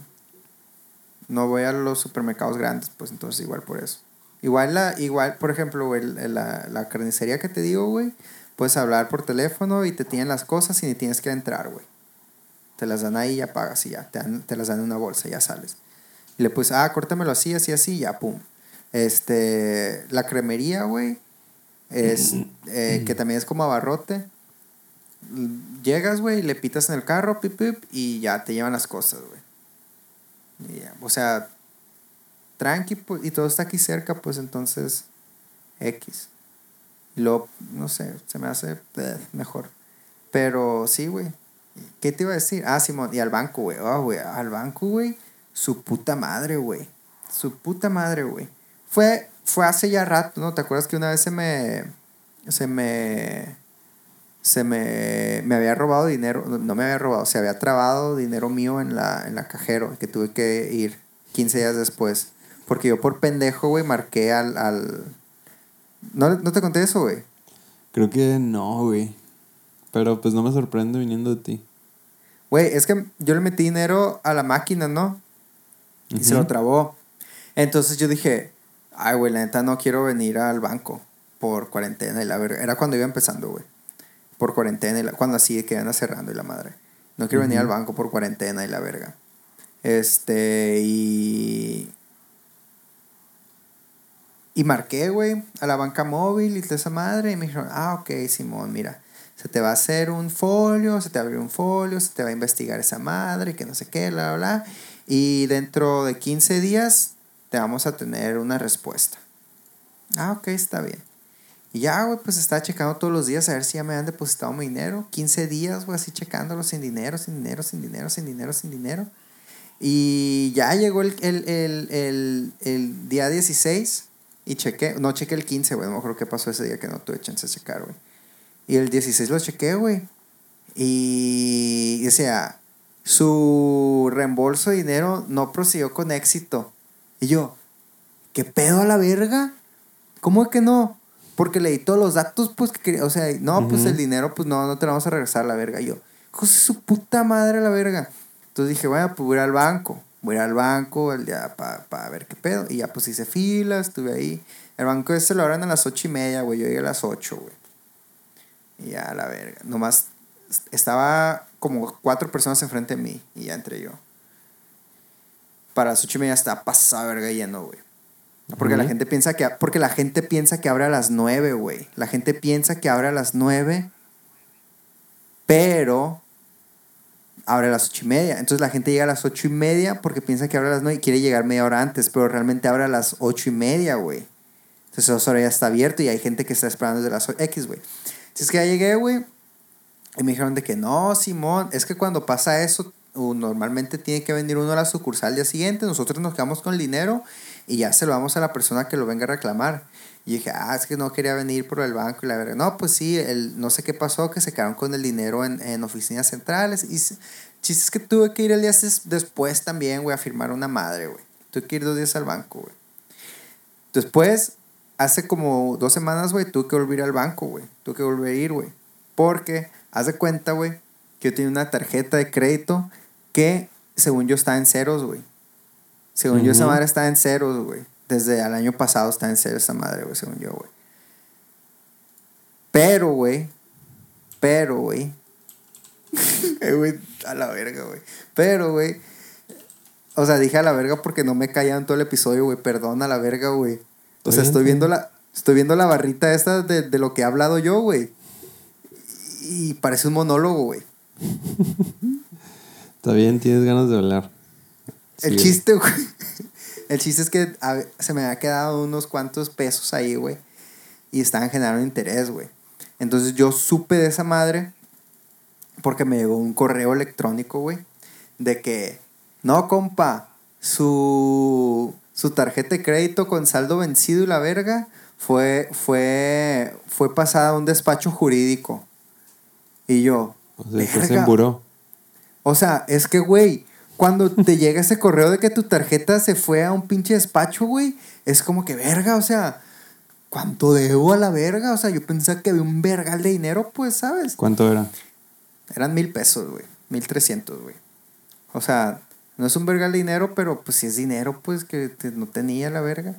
no voy a los supermercados grandes, pues entonces igual por eso. Igual, la, igual por ejemplo, güey, la, la carnicería que te digo, güey, puedes hablar por teléfono y te tienen las cosas y ni tienes que entrar, güey. Te las dan ahí y ya pagas y ya. Te, te las dan en una bolsa y ya sales. Y le puedes, ah, córtamelo así, así, así, ya, pum. Este, la cremería, güey, es, eh, que también es como abarrote llegas, güey, le pitas en el carro, pip, pip, y ya te llevan las cosas, güey. O sea, tranqui, pues, y todo está aquí cerca, pues entonces, X. Luego, no sé, se me hace eh, mejor. Pero sí, güey. ¿Qué te iba a decir? Ah, Simón, y al banco, güey. Oh, güey, al banco, güey. Su puta madre, güey. Su puta madre, güey. Fue, fue hace ya rato, ¿no? ¿Te acuerdas que una vez se me. Se me se me, me había robado dinero, no me había robado, se había trabado dinero mío en la, en la cajero, que tuve que ir 15 días después. Porque yo por pendejo, güey, marqué al... al... ¿No, ¿No te conté eso, güey? Creo que no, güey. Pero pues no me sorprende viniendo de ti. Güey, es que yo le metí dinero a la máquina, ¿no? Y se lo trabó. Entonces yo dije, ay, güey, la neta no quiero venir al banco por cuarentena y la verdad. Era cuando iba empezando, güey por cuarentena, y cuando así que van cerrando y la madre. No quiero venir al banco por cuarentena y la verga. Este, y. Y marqué, güey, a la banca móvil y de esa madre. Y me dijeron, ah, ok, Simón, mira, se te va a hacer un folio, se te va a abrir un folio, se te va a investigar esa madre, que no sé qué, bla, bla, bla. Y dentro de 15 días te vamos a tener una respuesta. Ah, ok, está bien. Y ya, güey, pues estaba checando todos los días a ver si ya me han depositado mi dinero. 15 días, güey, así checándolo sin dinero, sin dinero, sin dinero, sin dinero, sin dinero. Y ya llegó el, el, el, el día 16 y chequé, no chequé el 15, güey, no me acuerdo qué pasó ese día que no tuve chance de checar, güey. Y el 16 lo chequé, güey. Y decía, su reembolso de dinero no procedió con éxito. Y yo, ¿qué pedo a la verga? ¿Cómo es que no? Porque leí todos los datos, pues, que o sea, no, pues el dinero, pues no, no te lo vamos a regresar a la verga. Y yo, José, su puta madre a la verga. Entonces dije, bueno, pues voy a ir al banco. Voy a ir al banco el día para ver qué pedo. Y ya pues hice fila, estuve ahí. El banco ese lo abren a las ocho y media, güey. Yo llegué a las ocho, güey. Y ya, la verga. Nomás estaba como cuatro personas enfrente de mí. Y ya entré yo. Para las ocho y media está pasada verga lleno, güey. Porque la gente piensa que porque la gente piensa que abre a las nueve, güey. La gente piensa que abre a las nueve, pero abre a las ocho y media. Entonces la gente llega a las ocho y media porque piensa que abre a las nueve y quiere llegar media hora antes, pero realmente abre a las ocho y media, güey. Entonces esa hora ya está abierto y hay gente que está esperando desde las X, güey. Si es que ya llegué, güey, y me dijeron de que no, Simón, es que cuando pasa eso, normalmente tiene que venir uno a la sucursal al día siguiente, nosotros nos quedamos con el dinero y ya se lo vamos a la persona que lo venga a reclamar. Y dije, ah, es que no quería venir por el banco y la verdad. No, pues sí, el, no sé qué pasó, que se quedaron con el dinero en, en oficinas centrales. Y chistes que tuve que ir el día después también, güey, a firmar una madre, güey. Tuve que ir dos días al banco, güey. Después, hace como dos semanas, güey, tuve que volver al banco, güey. Tuve que volver a ir, güey. Porque, haz de cuenta, güey, que yo tenía una tarjeta de crédito que, según yo, está en ceros, güey. Según yo, esa madre está en ceros, güey. Desde el año pasado está en ceros esa madre, güey, según yo, güey. Pero, güey. Pero, güey. Eh, güey, a la verga, güey. Pero, güey. O sea, dije a la verga porque no me callaron todo el episodio, güey. Perdón a la verga, güey. O sea, estoy viendo la, estoy viendo la barrita esta de, de lo que he hablado yo, güey. Y parece un monólogo, güey. Está bien, tienes ganas de hablar. El chiste, güey. El chiste es que se me ha quedado unos cuantos pesos ahí, güey. Y estaban generando interés, güey. Entonces yo supe de esa madre porque me llegó un correo electrónico, güey. De que, no, compa, su, su tarjeta de crédito con saldo vencido y la verga fue, fue, fue pasada a un despacho jurídico. Y yo. O sea, se emburó. O sea, es que, güey, cuando te llega ese correo de que tu tarjeta se fue a un pinche despacho, güey, es como que verga, o sea, ¿cuánto debo a la verga? O sea, yo pensaba que había un vergal de dinero, pues, ¿sabes? ¿Cuánto era? Eran mil pesos, güey. Mil trescientos, güey. O sea, no es un vergal de dinero, pero pues si es dinero, pues que no tenía la verga.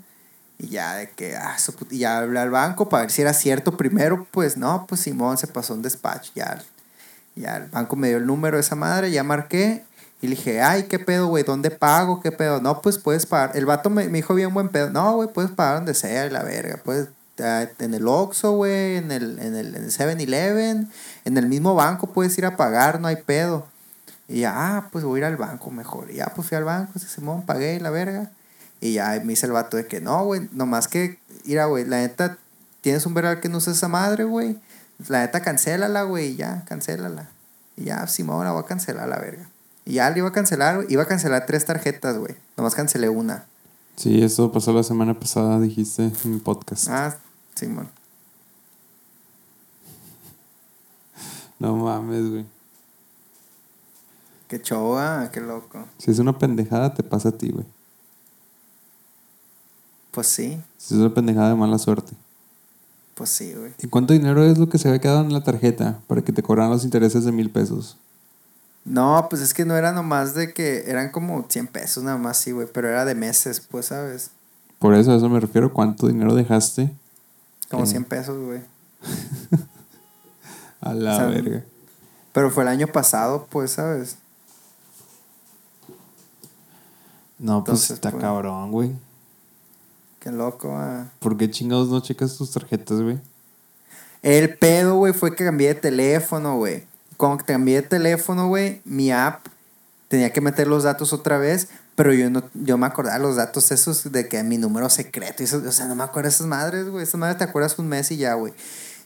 Y ya de que, ah, y ya hablé al banco para ver si era cierto primero, pues no, pues Simón se pasó un despacho, ya, ya el banco me dio el número de esa madre, ya marqué y le dije, ay, ¿qué pedo, güey? ¿Dónde pago? ¿Qué pedo? No, pues puedes pagar. El vato me, me dijo bien buen pedo. No, güey, puedes pagar donde sea, la verga. Puedes en el Oxxo, güey, en el, en el, en el 7-Eleven, en el mismo banco puedes ir a pagar, no hay pedo. Y ya, ah, pues voy a ir al banco mejor. Y ya, pues fui al banco, ese Simón, pagué la verga. Y ya me dice el vato de que no, güey, nomás que, mira, güey, la neta, tienes un vergal que no usa esa madre, güey. La neta, cancélala, güey, ya, cancélala. Y ya, Simón, la voy a cancelar la verga. Y ya le iba a cancelar, iba a cancelar tres tarjetas, güey. Nomás cancelé una. Sí, eso pasó la semana pasada, dijiste en mi podcast. Ah, Simón. no mames, güey. Qué choa, qué loco. Si es una pendejada, te pasa a ti, güey. Pues sí. Si es una pendejada de mala suerte. Pues sí, güey. ¿Y cuánto dinero es lo que se había quedado en la tarjeta para que te cobraran los intereses de mil pesos? No, pues es que no era nomás de que eran como 100 pesos nada más, sí, güey, pero era de meses, pues, ¿sabes? Por eso, a eso me refiero. ¿Cuánto dinero dejaste? Como 100 pesos, güey. a la verga. Pero fue el año pasado, pues, ¿sabes? No, pues está pues, cabrón, güey. Qué loco, ah. ¿Por qué chingados no checas tus tarjetas, güey? El pedo, güey, fue que cambié de teléfono, güey cuando cambié de teléfono, güey, mi app tenía que meter los datos otra vez, pero yo no yo me acordaba los datos esos de que mi número secreto, y eso, o sea, no me acuerdo de esas madres, güey, esas madres te acuerdas un mes y ya, güey.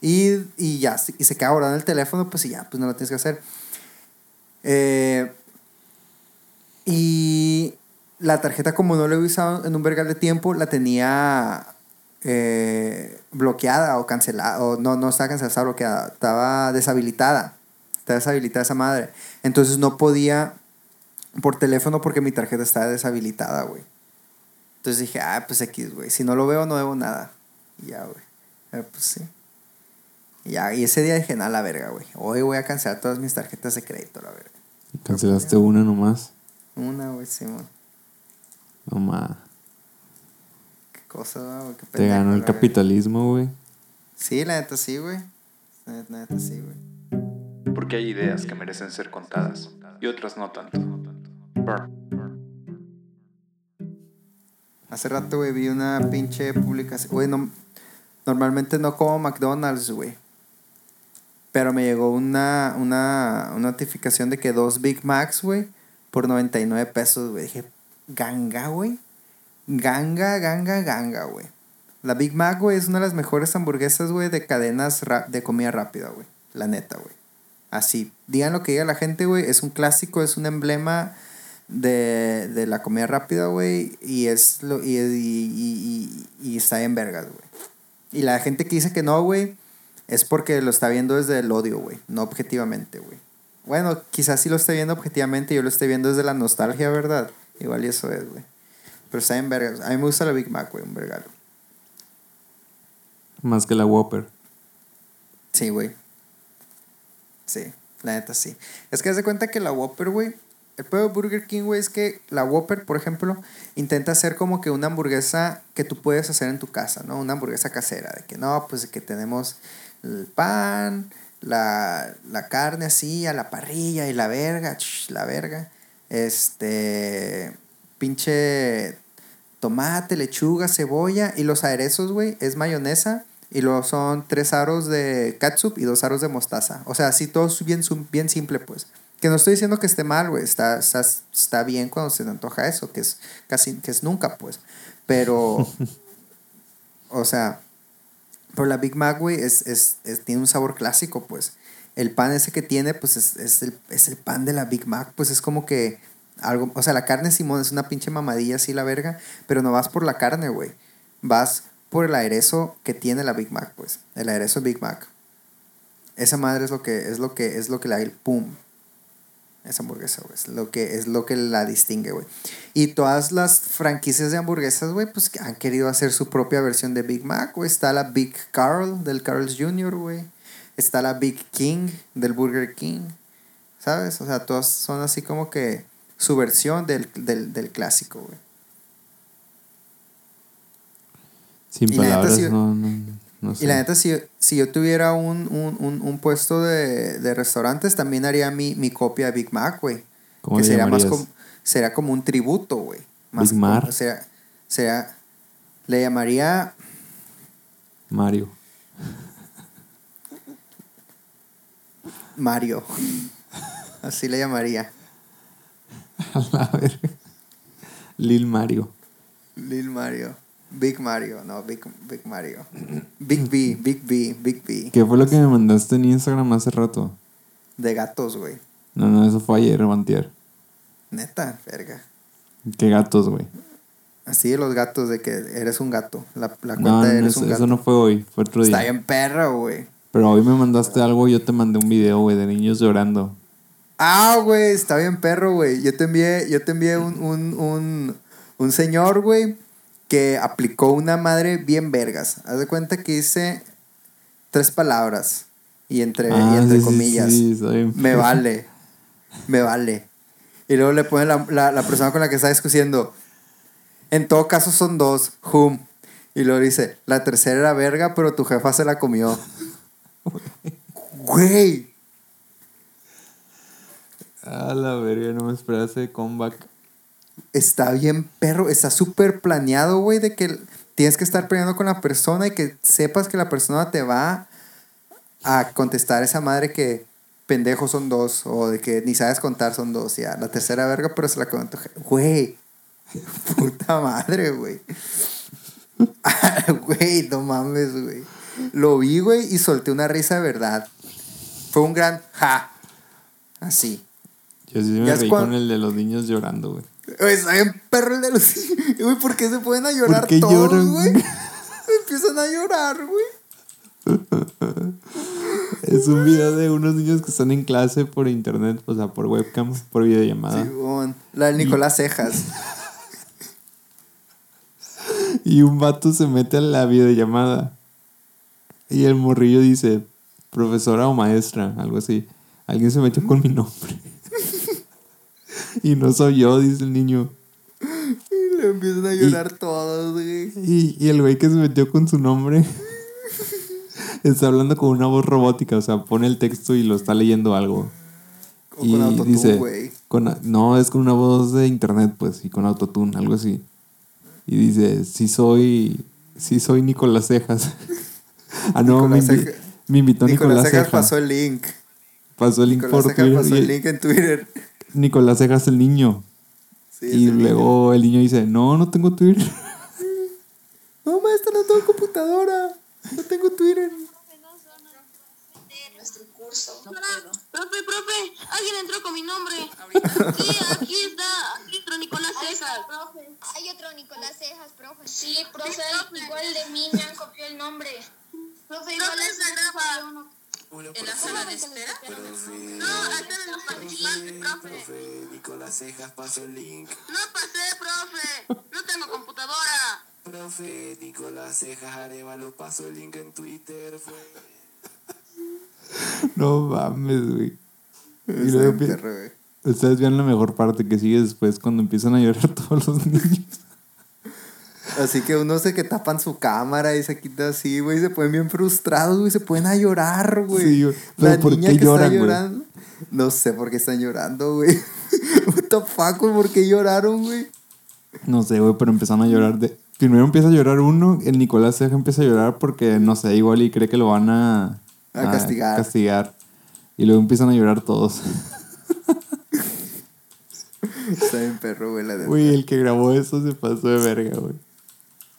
Y, y ya, y se queda en el teléfono, pues y ya, pues no lo tienes que hacer. Eh, y la tarjeta, como no la he usado en un vergal de tiempo, la tenía eh, bloqueada o cancelada, o no, no estaba cancelada, estaba bloqueada, estaba deshabilitada está deshabilitada esa madre. Entonces no podía por teléfono porque mi tarjeta estaba deshabilitada, güey. Entonces dije, ah, pues X, güey. Si no lo veo, no debo nada. Y ya, güey. Eh, pues sí. Y ya, y ese día dije, nada, la verga, güey. Hoy voy a cancelar todas mis tarjetas de crédito, la verga. ¿Cancelaste una nomás? Una, güey, sí, man. No ma. Qué cosa, güey. Te pendejo, ganó el capitalismo, güey. Sí, la neta sí, güey. La neta, la neta sí, güey. Porque hay ideas que merecen ser contadas y otras no tanto. Burr. Hace rato, güey, vi una pinche publicación. Güey, no, normalmente no como McDonald's, güey. Pero me llegó una, una, una notificación de que dos Big Macs, güey, por 99 pesos, güey. Dije, ganga, güey. Ganga, ganga, ganga, güey. La Big Mac, güey, es una de las mejores hamburguesas, güey, de cadenas de comida rápida, güey. La neta, güey. Así, digan lo que diga la gente, güey. Es un clásico, es un emblema de, de la comida rápida, güey. Y es lo, y, y, y- y está en vergas, güey. Y la gente que dice que no, güey, es porque lo está viendo desde el odio, güey. No objetivamente, güey. Bueno, quizás sí lo esté viendo objetivamente, yo lo esté viendo desde la nostalgia, ¿verdad? Igual y eso es, güey. Pero está en vergas. A mí me gusta la Big Mac, güey, un vergalo. Más que la Whopper. Sí, güey. Sí, la neta sí. Es que haz de cuenta que la Whopper, güey. El pedo de Burger King, güey, es que la Whopper, por ejemplo, intenta hacer como que una hamburguesa que tú puedes hacer en tu casa, ¿no? Una hamburguesa casera. De que no, pues que tenemos el pan, la, la carne así, a la parrilla y la verga, ch, la verga. Este. Pinche tomate, lechuga, cebolla y los aderezos, güey, es mayonesa y luego son tres aros de catsup y dos aros de mostaza. O sea, así todo es bien, bien simple, pues. Que no estoy diciendo que esté mal, güey, está, está, está bien cuando se te antoja eso, que es casi, que es nunca, pues. Pero, o sea, pero la Big Mac, güey, es, es, es- tiene un sabor clásico, pues. El pan ese que tiene, pues es, es, el, es el pan de la Big Mac, pues es como que algo, o sea, la carne Simón es una pinche mamadilla así la verga, pero no vas por la carne, güey. Vas por el aderezo que tiene la Big Mac, pues. El aderezo Big Mac. Esa madre es lo que es lo que es lo que la el pum. Esa hamburguesa, güey, es lo que es lo que la distingue, güey. Y todas las franquicias de hamburguesas, güey, pues han querido hacer su propia versión de Big Mac, güey. Está la Big Carl del Carl's Jr., güey. Está la Big King del Burger King. ¿Sabes? O sea, todas son así como que su versión del, del, del clásico, güey. Sin Y neta, palabras, sí- no, no, no sé. Y la neta, si, si yo tuviera un, un, un, un puesto de, de restaurantes, también haría mi, mi copia de Big Mac, güey. ¿Cómo Que sería más como, sería como un tributo, güey. Más Big como- Sería, sería, le llamaría Mario. Mario. Así le llamaría. A la verga. Lil Mario. Lil Mario. Big Mario, no, Big, Big Mario. Big B, Big B, Big B. ¿Qué fue lo que me mandaste en Instagram hace rato? De gatos, güey. No, no, eso fue ayer o antier. Neta, verga. ¿Qué gatos, güey? Así de los gatos, de que eres un gato. La, la cuenta No, no, de eres eso, un gato. eso no fue hoy, fue otro Está día. bien perro, güey. Pero hoy me mandaste algo y yo te mandé un video, güey, de niños llorando. Ah, güey, está bien perro, güey. Yo te envié, yo te envié un, un, un, un señor, güey, que aplicó una madre bien vergas. Haz de cuenta que hice tres palabras. Y entre, y Ah, entre sí, comillas. sí, me vale. Me vale. Y luego le pone la, la, la persona con la que está discutiendo. En todo caso son dos. Hum. Y luego dice, la tercera era verga, pero tu jefa se la comió. Güey. A la verga, no me esperaba ese comeback. está bien perro, está súper planeado, güey, de que tienes que estar peleando con la persona y que sepas que la persona te va a contestar esa madre que pendejos son dos o de que ni sabes contar son dos, ya. La tercera verga, pero se la contó. Güey, puta madre, güey. Güey, no mames, güey. Lo vi, güey, y solté una risa de verdad. Fue un gran ja. Así. Yo sí me reí con el de los niños llorando, güey. Está bien perro el de los... Güey, ¿por qué se pueden a llorar ¿Por qué todos, lloran, güey? Empiezan a llorar, güey. Es un video de unos niños que están en clase por internet, o sea, por webcam, por videollamada. Simón. La del Nicolás Cejas. Y un vato se mete a la videollamada. Y el morrillo dice, profesora o maestra, algo así. Alguien se metió con mi nombre. y no soy yo, dice el niño. Y le empiezan a llorar todos, güey. Y, y el güey que se metió con su nombre está hablando con una voz robótica, o sea, pone el texto y lo está leyendo algo. O con autotune, güey. con, no, es con una voz de internet, pues, y con autotune, algo así. Y dice, sí soy, sí soy Nicolás Cejas. ah, no, me, Nicolás Ceja- me invitó Nicolás Nicolás, Cejas pasó el link. Pasó el link Nicolás por Cejas Twitter. pasó y- el link en Twitter. Nicolás Cejas el niño. Sí, y el luego el niño dice, no, no tengo Twitter. No, maestra, no tengo computadora. No tengo Twitter. nuestro curso. No puedo. profe, profe, alguien entró con mi nombre. Sí, aquí está, aquí entró Nicolás Cejas. profe. Hay otro Nicolás Cejas, profe. Sí, profe, igual de mí me han copiado el nombre. Profe, igual es. ¿En la sala de espera? No, están en los participantes, profe. Nicolás Cejas pasó el link. No pasé, profe. No tengo computadora. Profe Nicolás Cejas Arevalo pasó el link en Twitter. Fue. no mames, güey. Y luego. Ustedes vean la mejor parte que sigue después cuando empiezan a llorar todos los niños. Así que uno se que tapan su cámara y se quita así, güey. Se ponen bien frustrados, güey. Se ponen a llorar, güey. Sí, La ¿por niña qué que lloran, está llorando. No sé por qué están llorando, güey. What the fuck, güey. ¿Por qué lloraron, güey? No sé, güey, pero empezaron a llorar de... Primero empieza a llorar uno, el Nicolás Ceja empieza a llorar porque, no sé, igual y cree que lo van a... A castigar. castigar. Y luego empiezan a llorar todos. Está bien perro, güey. La de Güey, el que grabó eso se pasó de verga, güey.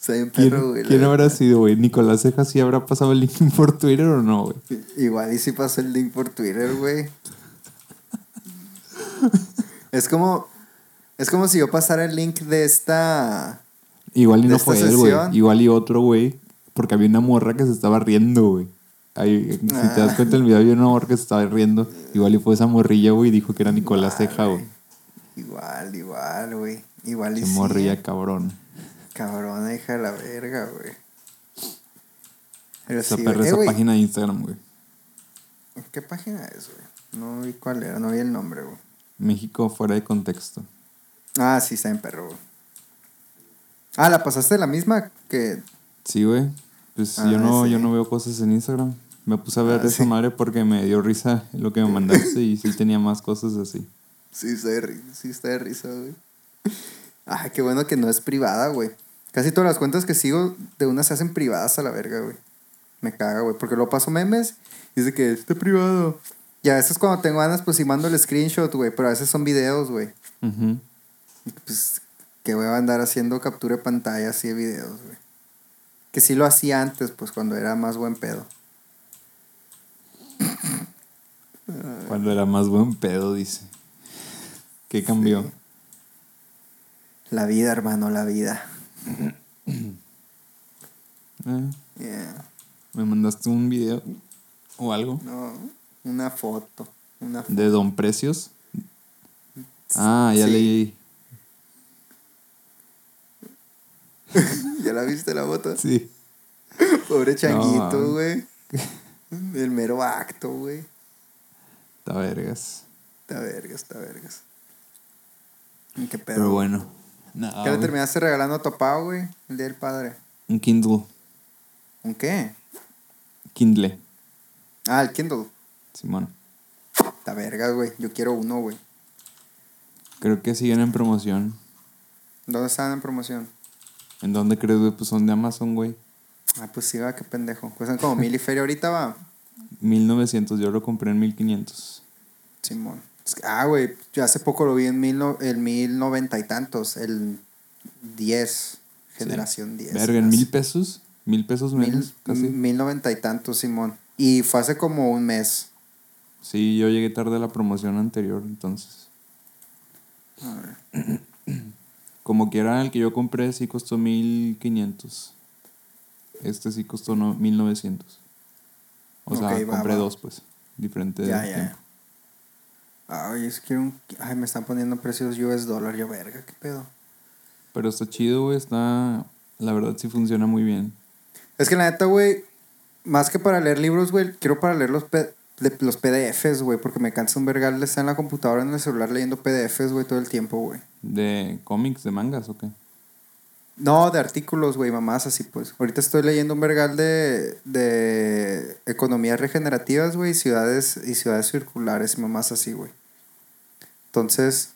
Bien ¿Quién, perro, güey. la ¿quién habrá sido, güey? ¿Nicolás Ceja sí habrá pasado el link por Twitter o no, güey? Igual y si pasó el link por Twitter, güey. es como. Es como si yo pasara el link de esta. Igual y ¿De no fue él, güey. Igual y otro, güey. Porque había una morra que se estaba riendo, güey. Ahí, si te das Ah. cuenta en el video, había una morra que se estaba riendo. Igual y fue esa morrilla, güey, y dijo que era Nicolás Ceja, güey. Igual, igual, güey. Igual y Esa sí. morrilla, cabrón. Cabrona, hija de la verga, güey. Pero Esa sí, perra, güey. Eh, esa página de Instagram, güey. ¿Qué página es, güey? No vi cuál era, no vi el nombre, güey. México fuera de contexto. Ah, sí, está en perro, güey. Ah, ¿la pasaste la misma que...? Sí, güey. Pues Ah, yo no, sí. yo no veo cosas en Instagram. Me puse a ver Ah, esa sí. madre porque me dio risa lo que me mandaste y sí tenía más cosas así. Sí, está de, sí está de risa, güey. Ah, qué bueno que no es privada, güey. Casi todas las cuentas que sigo de una se hacen privadas a la verga, güey. Me caga, güey. Porque luego paso memes y dice que está privado. Y a veces cuando tengo ganas, pues sí mando el screenshot, güey. Pero a veces son videos, güey. Y, Pues que voy a andar haciendo captura de pantalla así de videos, güey. Que sí lo hacía antes, pues cuando era más buen pedo. Cuando era más buen pedo, dice. ¿Qué cambió? La vida, hermano, la vida. Yeah. me mandaste un video o algo No, una foto. Una foto. de Don Precios. Ah, ya Sí. leí. ¿Ya la viste la foto? Sí. Pobre changuito, güey. El mero acto, güey. Está vergas. Está vergas, está vergas. ¿Qué pedo? Pero bueno. No, ¿Qué le terminaste regalando a tu papá, güey? El día del padre. Un Kindle. ¿Un qué? Kindle. Ah, el Kindle. Simón. Está vergas, güey. Yo quiero uno, güey. Creo que siguen en promoción. ¿Dónde están en promoción? ¿En dónde crees, güey? Pues son de Amazon, güey. Ah, pues sí, va, qué pendejo. Cuestan como mil y feria ahorita, va. 1900. Yo lo compré en 1500. Simón. Ah, güey, yo hace poco lo vi en mil, no- el mil noventa y tantos. El 10. Generación 10. Verga, en mil pesos. Mil pesos menos, Mil, casi. mil noventa y tantos, Simón. Y fue hace como un mes. Sí, yo llegué tarde a la promoción anterior, entonces. Como quiera, el que yo compré sí costó 1500. Este sí costó no, 1900. O sea, va, compré va. dos, pues. Diferente Ya, de ya. tiempo. Ay, es que un... Ay, me están poniendo precios US dólar, yo verga, qué pedo. Pero está chido, güey. Está. La verdad sí funciona muy bien. Es que la neta, güey, más que para leer libros, güey, quiero para leer los, P- de- los PDFs, güey, porque me cansa un vergal de estar en la computadora, en el celular leyendo PDFs, güey, todo el tiempo, güey. ¿De cómics, de mangas o qué? No, de artículos, güey, mamás así, pues. Ahorita estoy leyendo un vergal de, de economías regenerativas, güey, ciudades y ciudades circulares y mamás así, güey. Entonces,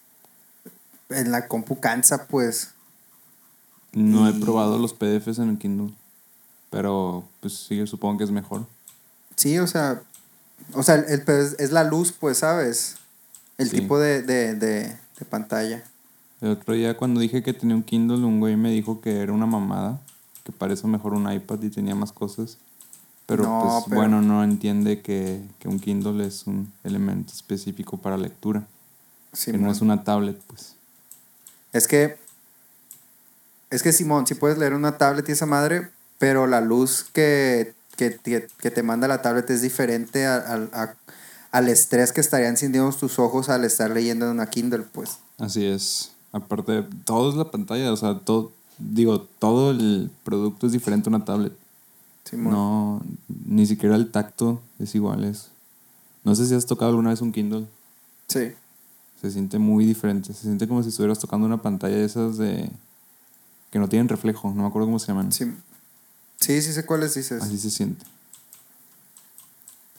en la compu cansa, pues. No he probado los PDFs en el Kindle. Pero, pues sí, yo supongo que es mejor. Sí, o sea, o sea, el, pedo es, es la luz, pues, ¿sabes? El Sí. tipo de, de, de, de pantalla. El otro día cuando dije que tenía un Kindle, un güey me dijo que era una mamada, que parece mejor un iPad y tenía más cosas. Pero No, pues pero- bueno, no entiende que, que un Kindle es un elemento específico para lectura, que no es una tablet, pues. Es que, es que Simón, sí puedes leer una tablet y esa madre, pero la luz que, que, que- te manda la tablet es diferente a- a- al estrés que estarían sintiendo tus ojos al estar leyendo en una Kindle, pues. Así es. Aparte, todo es la pantalla, o sea, todo, digo, todo el producto es diferente a una tablet. Simón. No, ni siquiera el tacto es igual. Es. No sé si has tocado alguna vez un Kindle. Sí. Se siente muy diferente. Se siente como si estuvieras tocando una pantalla de esas de. que no tienen reflejo. No me acuerdo cómo se llaman. Sí, sí, sí sé cuáles dices. Así se siente.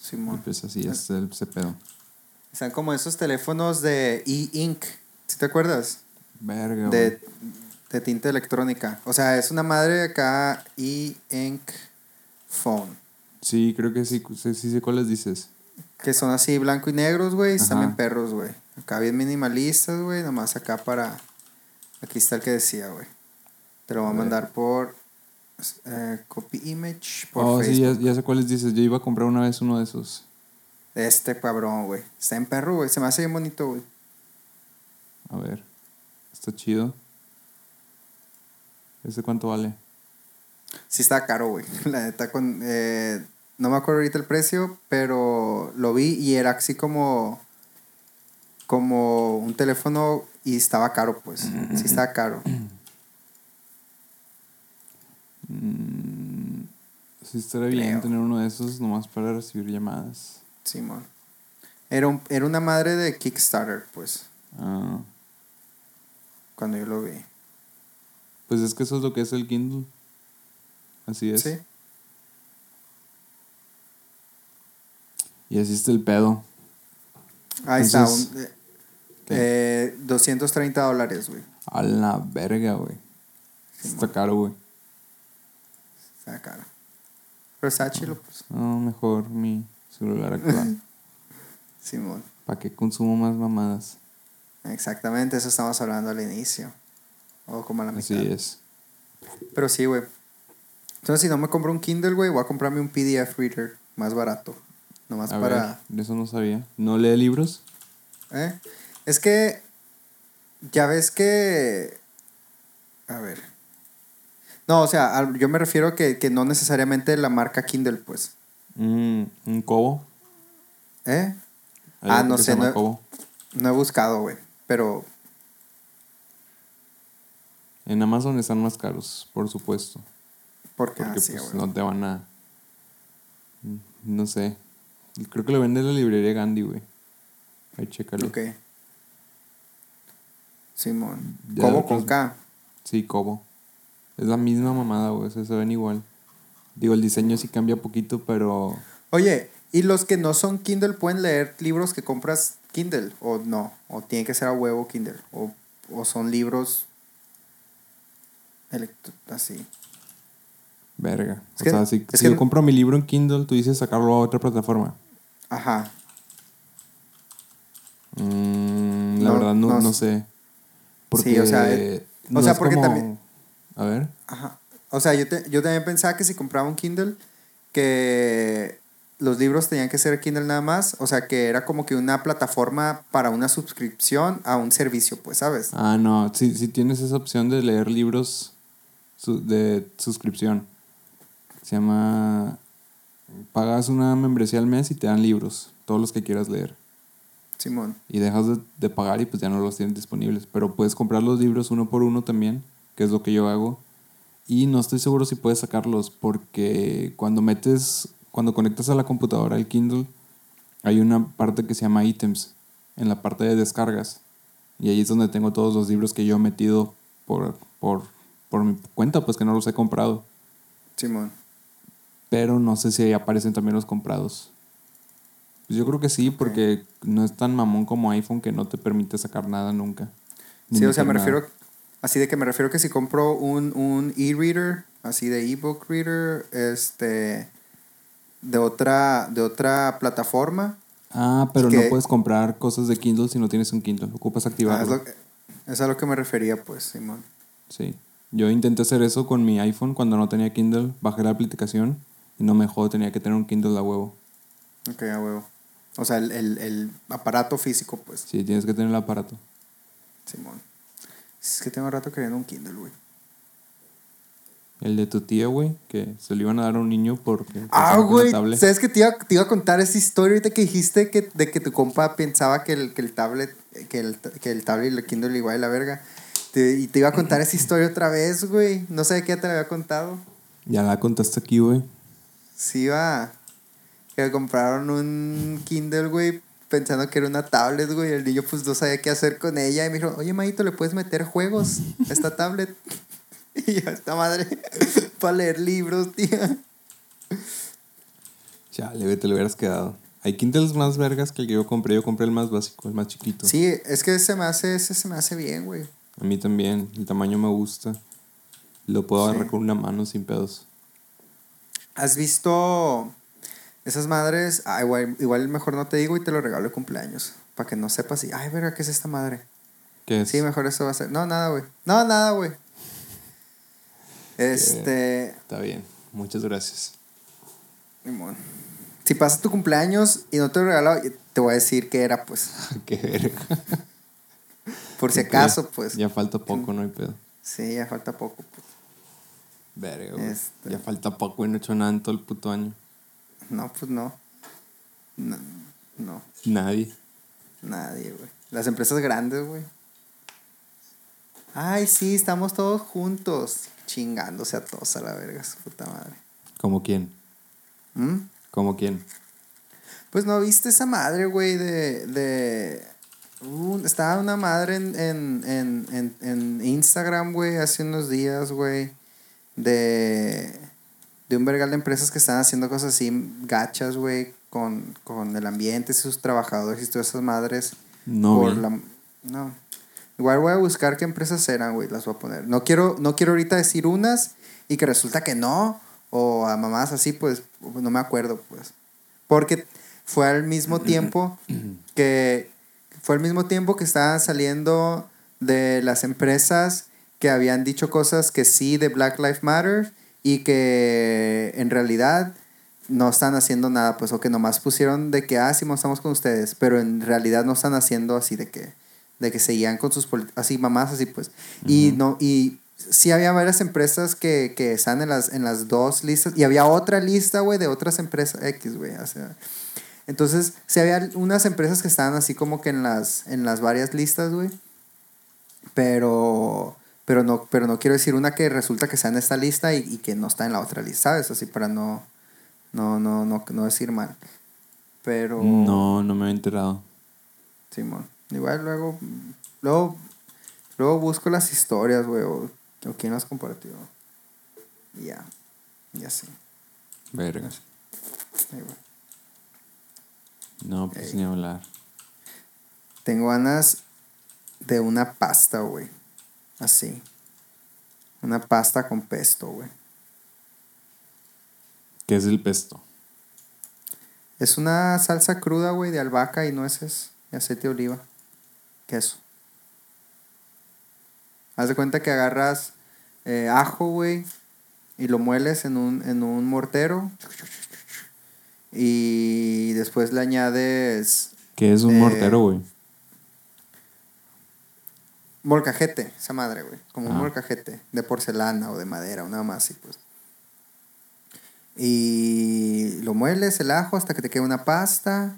Y Simón. pues así es el, ese pedo. Están como esos teléfonos de e-ink. ¿Sí te acuerdas? Verga, de, de tinta electrónica. O sea, es una madre acá e-ink phone. Sí, creo que sí, sí, sí sé cuáles dices. Que son así blanco y negros, güey. y Ajá. bien perros, güey. Acá bien minimalistas, güey. Nomás acá para... Aquí está el que decía, güey. Te lo voy a mandar por... eh, copy image. Por Oh, sí, Facebook. ya, ya sé cuáles dices. Yo iba a comprar una vez uno de esos. Este cabrón, güey. Está en perro, güey. Se me hace bien bonito, güey. A ver. Está chido. ¿Ese cuánto vale? Sí está caro, güey. La neta, con... eh, no me acuerdo ahorita el precio, pero lo vi y era así como... Como un teléfono y estaba caro, pues. Sí estaba caro. Mm, sí, estaría bien tener uno de esos nomás para recibir llamadas. Simón. Era, un- era una madre de Kickstarter, pues, Ah, cuando yo lo vi. pues es que eso es lo que es el Kindle. Así es. Sí. Y así está el pedo. Ahí Entonces, está, un, eh, ¿qué? eh, 230 dólares, güey. A la verga, güey. Está caro, güey. Está caro. Pero está chilo, pues. No, mejor mi celular actual. Simón. ¿Para qué consumo más mamadas? Exactamente, eso estamos hablando al inicio. O como a la mitad. Así es. Pero sí, güey. Entonces, si no me compro un Kindle, güey, voy a comprarme un PDF reader más barato. Nomás A para. ver, de eso no sabía. ¿No lee libros? ¿Eh? Es que. Ya ves que. A ver. No, o sea, yo me refiero que, que no necesariamente la marca Kindle, pues. Mm, ¿Un cobo? ¿Eh? Ah, no sé, no-. No he buscado, güey. Pero. En Amazon están más caros, por supuesto. Porque, Porque ah, sí, pues no te van a... No sé. Creo que lo vende la librería Gandhi, güey. Ahí chécalo. Ok. Simón. Ya Cobo con K. Sí, Cobo. Es la misma mamada, güey. se ven igual. Digo, el diseño sí cambia poquito, pero... Oye, ¿y los que no son Kindle pueden leer libros que compras Kindle? ¿O no? ¿O tiene que ser a huevo Kindle? ¿O, o son libros así? Verga. Es o que- sea, si, si yo compro mi libro en Kindle, tú dices sacarlo a otra plataforma. Ajá. Mm, la No, verdad no, no no sé. Porque... o sea, eh, o no sea, porque como- también- A ver. Ajá. O sea, yo, te- yo también pensaba que si compraba un Kindle, que los libros tenían que ser Kindle nada más. O sea, que era como que una plataforma para una suscripción a un servicio, pues, ¿sabes? Ah, no. Si, si tienes esa opción de leer libros su- de suscripción. Se llama... pagas una membresía al mes y te dan libros, todos los que quieras leer. Simón. Y dejas de, de pagar y pues ya no los tienes disponibles. Pero puedes comprar los libros uno por uno también, que es lo que yo hago. Y no estoy seguro si puedes sacarlos porque cuando metes, cuando conectas a la computadora el Kindle, hay una parte que se llama ítems en la parte de descargas. Y ahí es donde tengo todos los libros que yo he metido por, por, por mi cuenta, pues que no los he comprado. Simón. Pero no sé si ahí aparecen también los comprados. Pues yo creo que sí, porque no es tan mamón como iPhone que no te permite sacar nada nunca. Sí, o sea, me nada. refiero. Así de que me refiero que si compro un, un e-reader, así de ebook reader, este. De otra, de otra plataforma. Ah, pero que- no puedes comprar cosas de Kindle si no tienes un Kindle. Ocupas Ah, es, activarlo. lo, es a lo que me refería, pues, Simón. Sí. Yo intenté hacer eso con mi iPhone cuando no tenía Kindle. Bajé la aplicación y no me dejó. Tenía que tener un Kindle a huevo. Ok, a huevo. O sea, el, el, el aparato físico, pues, Sí, tienes que tener el aparato. Simón. Es que tengo rato queriendo un Kindle, güey. El de tu tía, güey, que se lo iban a dar a un niño porque... Ah, güey. ¿Sabes que te iba, te iba a contar esa historia ahorita que dijiste que, de que tu compa pensaba que el, que el tablet, que el, que el tablet y el Kindle igual la verga? Te- y te iba a contar esa historia otra vez, güey. No sé qué ya te la había contado. Ya la contaste aquí, güey. Sí, iba. Que compraron un Kindle, güey, pensando que era una tablet, güey. El niño, pues, no sabía qué hacer con ella. Y me dijo, oye, Maito, ¿le puedes meter juegos a esta tablet? y yo, esta madre, para leer libros, tía. Chale, güey, te lo hubieras quedado. Hay Kindles más vergas que el que yo compré. Yo compré el más básico, el más chiquito. Sí, es que se me hace, ese se me hace bien, güey. A mí también. El tamaño me gusta. Lo puedo Sí. agarrar con una mano sin pedos. ¿Has visto esas madres? Ah, igual, igual mejor no te digo y te lo regalo de cumpleaños. Para que no sepas y, ay, verga, ¿qué es esta madre? ¿Qué es? Sí, mejor eso va a ser. No, nada, güey. No, nada, güey. Este. Está bien. Muchas gracias. Si pasa tu cumpleaños y no te lo regalo, te voy a decir qué era, pues. Qué verga. Por si acaso, pues. Ya falta poco, no hay pedo. Sí, ya falta poco, pues. Verga, güey. Este. Ya falta poco y no he hecho nada en todo el puto año. No, pues no. No, no. Nadie. Nadie, güey. Las empresas grandes, güey. Ay, sí, estamos todos juntos. Chingándose a todos a la verga, su puta madre. ¿Como quién? ¿Mm? ¿Como quién? Pues no viste esa madre, güey, de. de un- estaba una madre en, en, en, en, en Instagram, güey, hace unos días, güey. De. De un vergal de empresas que están haciendo cosas así gachas, güey, con, con el ambiente, sus trabajadores y todas esas madres. No por la no igual voy a buscar qué empresas eran güey las voy a poner. No quiero no quiero ahorita decir unas y que resulta que no o a mamás así pues no me acuerdo pues. Porque fue al mismo tiempo que fue al mismo tiempo que estaban saliendo de las empresas que habían dicho cosas que sí de Black Lives Matter y que en realidad no están haciendo nada, pues, o que nomás pusieron de que, ah, sí, estamos con ustedes, pero en realidad no están haciendo así de que, de que seguían con sus, así, mamás, así, pues. Y no, y sí había varias empresas que, que están en las, en las dos listas, y había otra lista, güey, de otras empresas X, güey, o sea. Entonces, sí había unas empresas que estaban así como que en las, en las varias listas, güey. Pero, pero no, pero no quiero decir una que resulta que está en esta lista y, y que no está en la otra lista, ¿sabes? Así para no, no, no, no, no decir mal. Pero. No, no me había enterado. Simón. Igual luego. Luego. Luego busco las historias, güey. O, o quién las compartió. Y Ya. Ya sí. Verga. Ahí, güey. No, pues Ey. ni hablar. Tengo ganas de una pasta, güey. Así. Una pasta con pesto, güey. ¿Qué es el pesto? Es una salsa cruda, güey, de albahaca y nueces y aceite de oliva. Queso. Haz de cuenta que agarras eh, ajo, güey, y lo mueles en un, en un mortero. Y después le añades ¿Qué es un Eh, mortero, güey? molcajete, esa madre, güey. Como un Ah. molcajete de porcelana o de madera, o nada más así, pues. Y lo mueles el ajo hasta que te quede una pasta.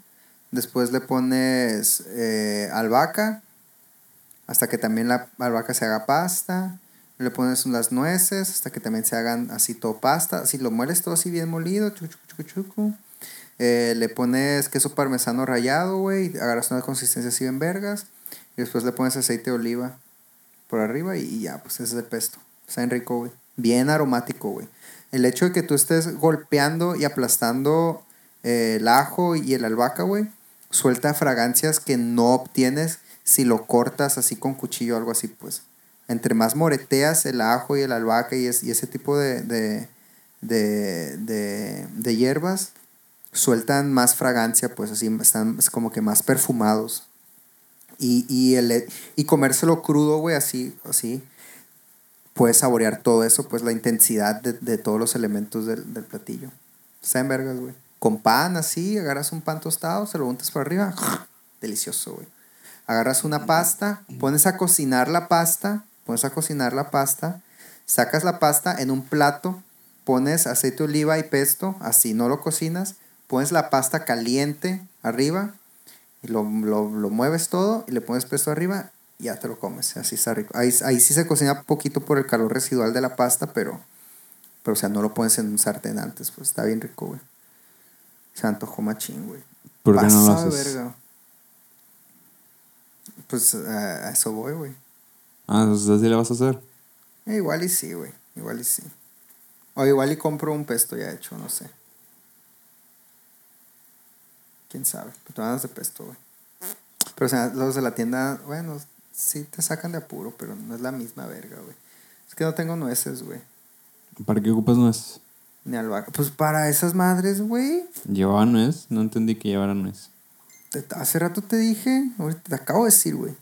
Después le pones eh, albahaca hasta que también la albahaca se haga pasta. Le pones las nueces hasta que también se hagan así todo pasta. Así lo mueles todo así bien molido. Chucu, chucu, chucu. Eh, le pones queso parmesano rallado, güey. Agarras una consistencia así en vergas. Y después le pones aceite de oliva por arriba y, ya, pues ese es el pesto. Está bien rico, güey. Bien aromático, güey. El hecho de que tú estés golpeando y aplastando eh, el ajo y el albahaca, güey, suelta fragancias que no obtienes si lo cortas así con cuchillo o algo así, pues. Entre más moreteas el ajo y el albahaca y, es- y ese tipo de, de, de, de, hierbas, sueltan más fragancia, pues así están como que más perfumados. Y, y, el, y comérselo crudo, güey, así, así, puedes saborear todo eso, pues la intensidad de, de todos los elementos del, del platillo. Está en vergas, güey. Con pan, así, agarras un pan tostado, se lo untas por arriba. Delicioso, güey. Agarras una pasta, pones a cocinar la pasta, pones a cocinar la pasta, sacas la pasta en un plato, pones aceite de oliva y pesto, así no lo cocinas, pones la pasta caliente arriba, y lo, lo, lo mueves todo y le pones pesto arriba y ya te lo comes. Así está rico. Ahí, ahí sí se cocina poquito por el calor residual de la pasta, pero, pero o sea, no lo pones en un sartén antes, pues está bien rico, güey. Se antojó machín, güey. ¿Por qué no lo haces? verga. Pues a eso voy, güey. Ah, entonces así le vas a hacer. Eh, igual y sí, güey. Igual y sí. O igual y compro un pesto ya hecho, no sé. Quién sabe. Pero ganas de pesto, güey. Pero o sea, los de la tienda, bueno, sí te sacan de apuro, pero no es la misma verga, güey. Es que no tengo nueces, güey. ¿Para qué ocupas nuez? Ni albahaca. Pues para esas madres, güey. ¿Llevaba nuez? No entendí que llevara nuez. Te- Hace rato te dije, ahorita te acabo de decir, güey.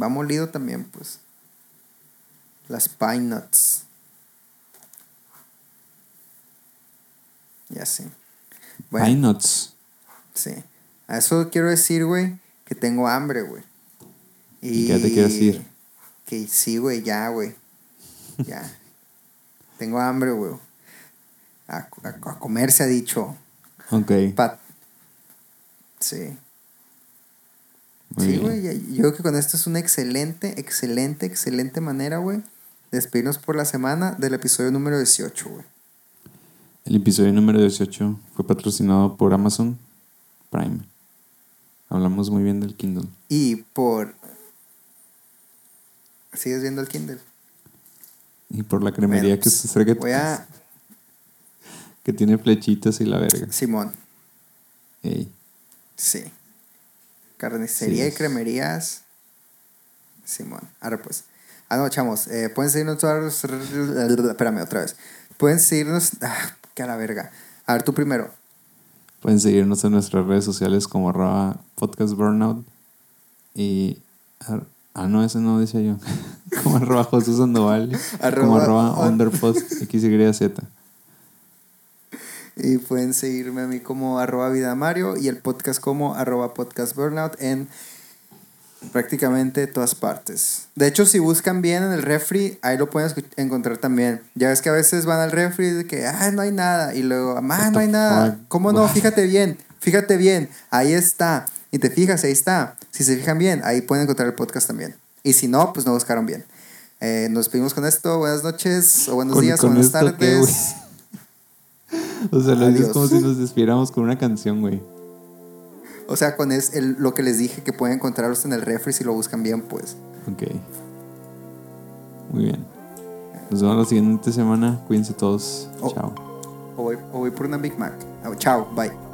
Va molido también, pues. Las pine nuts. Ya sí. Bueno, Pine nuts. sí. A eso quiero decir, güey, que tengo hambre, güey. ¿Y qué te quieres ir? Que sí, güey, ya, güey. Ya. tengo hambre, güey. A, a- a comer se ha dicho. Ok. Pa- sí. Muy sí, güey. Yo creo que con esto es una excelente, excelente, excelente manera, güey, de despedirnos por la semana del episodio número 18, güey. El episodio número 18 fue patrocinado por Amazon Prime. Hablamos muy bien del Kindle. Y por. ¿Sigues viendo el Kindle? Y por la cremería Bueno, que se acerca Voy a. que tiene flechitas y la verga. Simón, Ey. sí. Carnicería Sí. y cremerías. Simón. Ahora pues. Ah, no, chamos. eh, pueden seguirnos todas. Espérame, otra vez. Pueden seguirnos. Ah, que a la verga. A ver, tú primero. Pueden seguirnos en nuestras redes sociales como arroba podcast burnout. Y. Ah, no, ese no decía yo. como arroba José Sandoval. como Arroba- underpost XYZ. Y pueden seguirme a mí como arroba vida Mario y el podcast como arroba podcast burnout en prácticamente todas partes. De hecho, si buscan bien en el refri, ahí lo pueden encontrar también. Ya ves que a veces van al refri y de que, ah, no hay nada. Y luego, ah, no hay nada. fuck? ¿Cómo no? Fíjate bien, fíjate bien, ahí está. Y te fijas, ahí está. Si se fijan bien, ahí pueden encontrar el podcast también. Y si no, pues no buscaron bien. Eh, nos despedimos con esto. Buenas noches, o buenos ¿Con- días, o buenas qué, tardes. O sea, lo dices como si nos despiéramos con una canción, güey. O sea, con es el, lo que les dije que pueden encontrarlos en el refri si lo buscan bien, pues. Ok. Muy bien. Nos vemos la siguiente semana. Cuídense todos. Oh. Chao. O voy, o voy por una Big Mac. Chao, bye.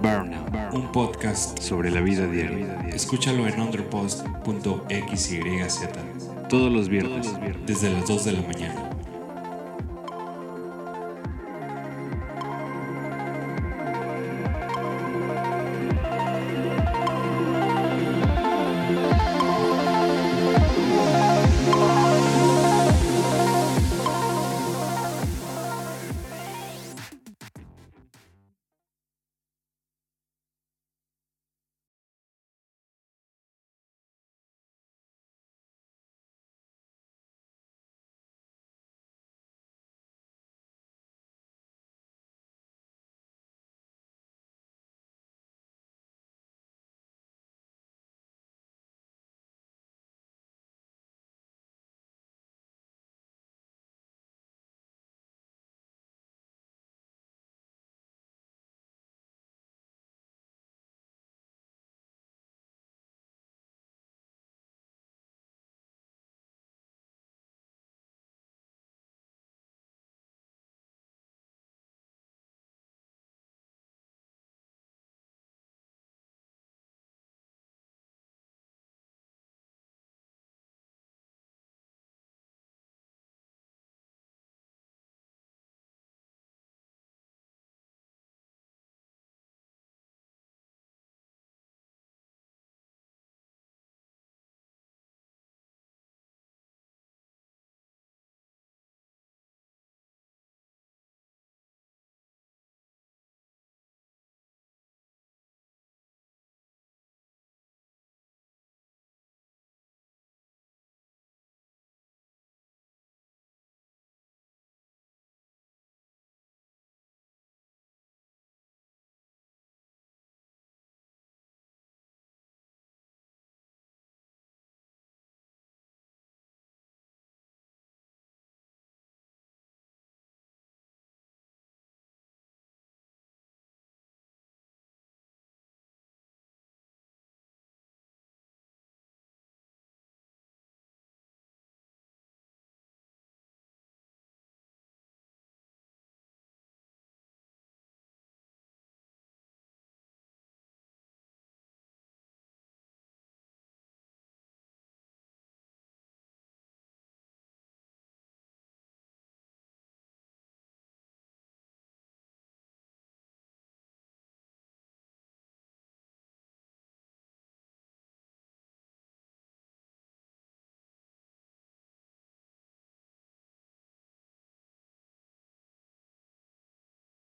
Burnout, un podcast sobre la vida diaria. Escúchalo en underpost.xyz todos los viernes desde las 2 de la mañana.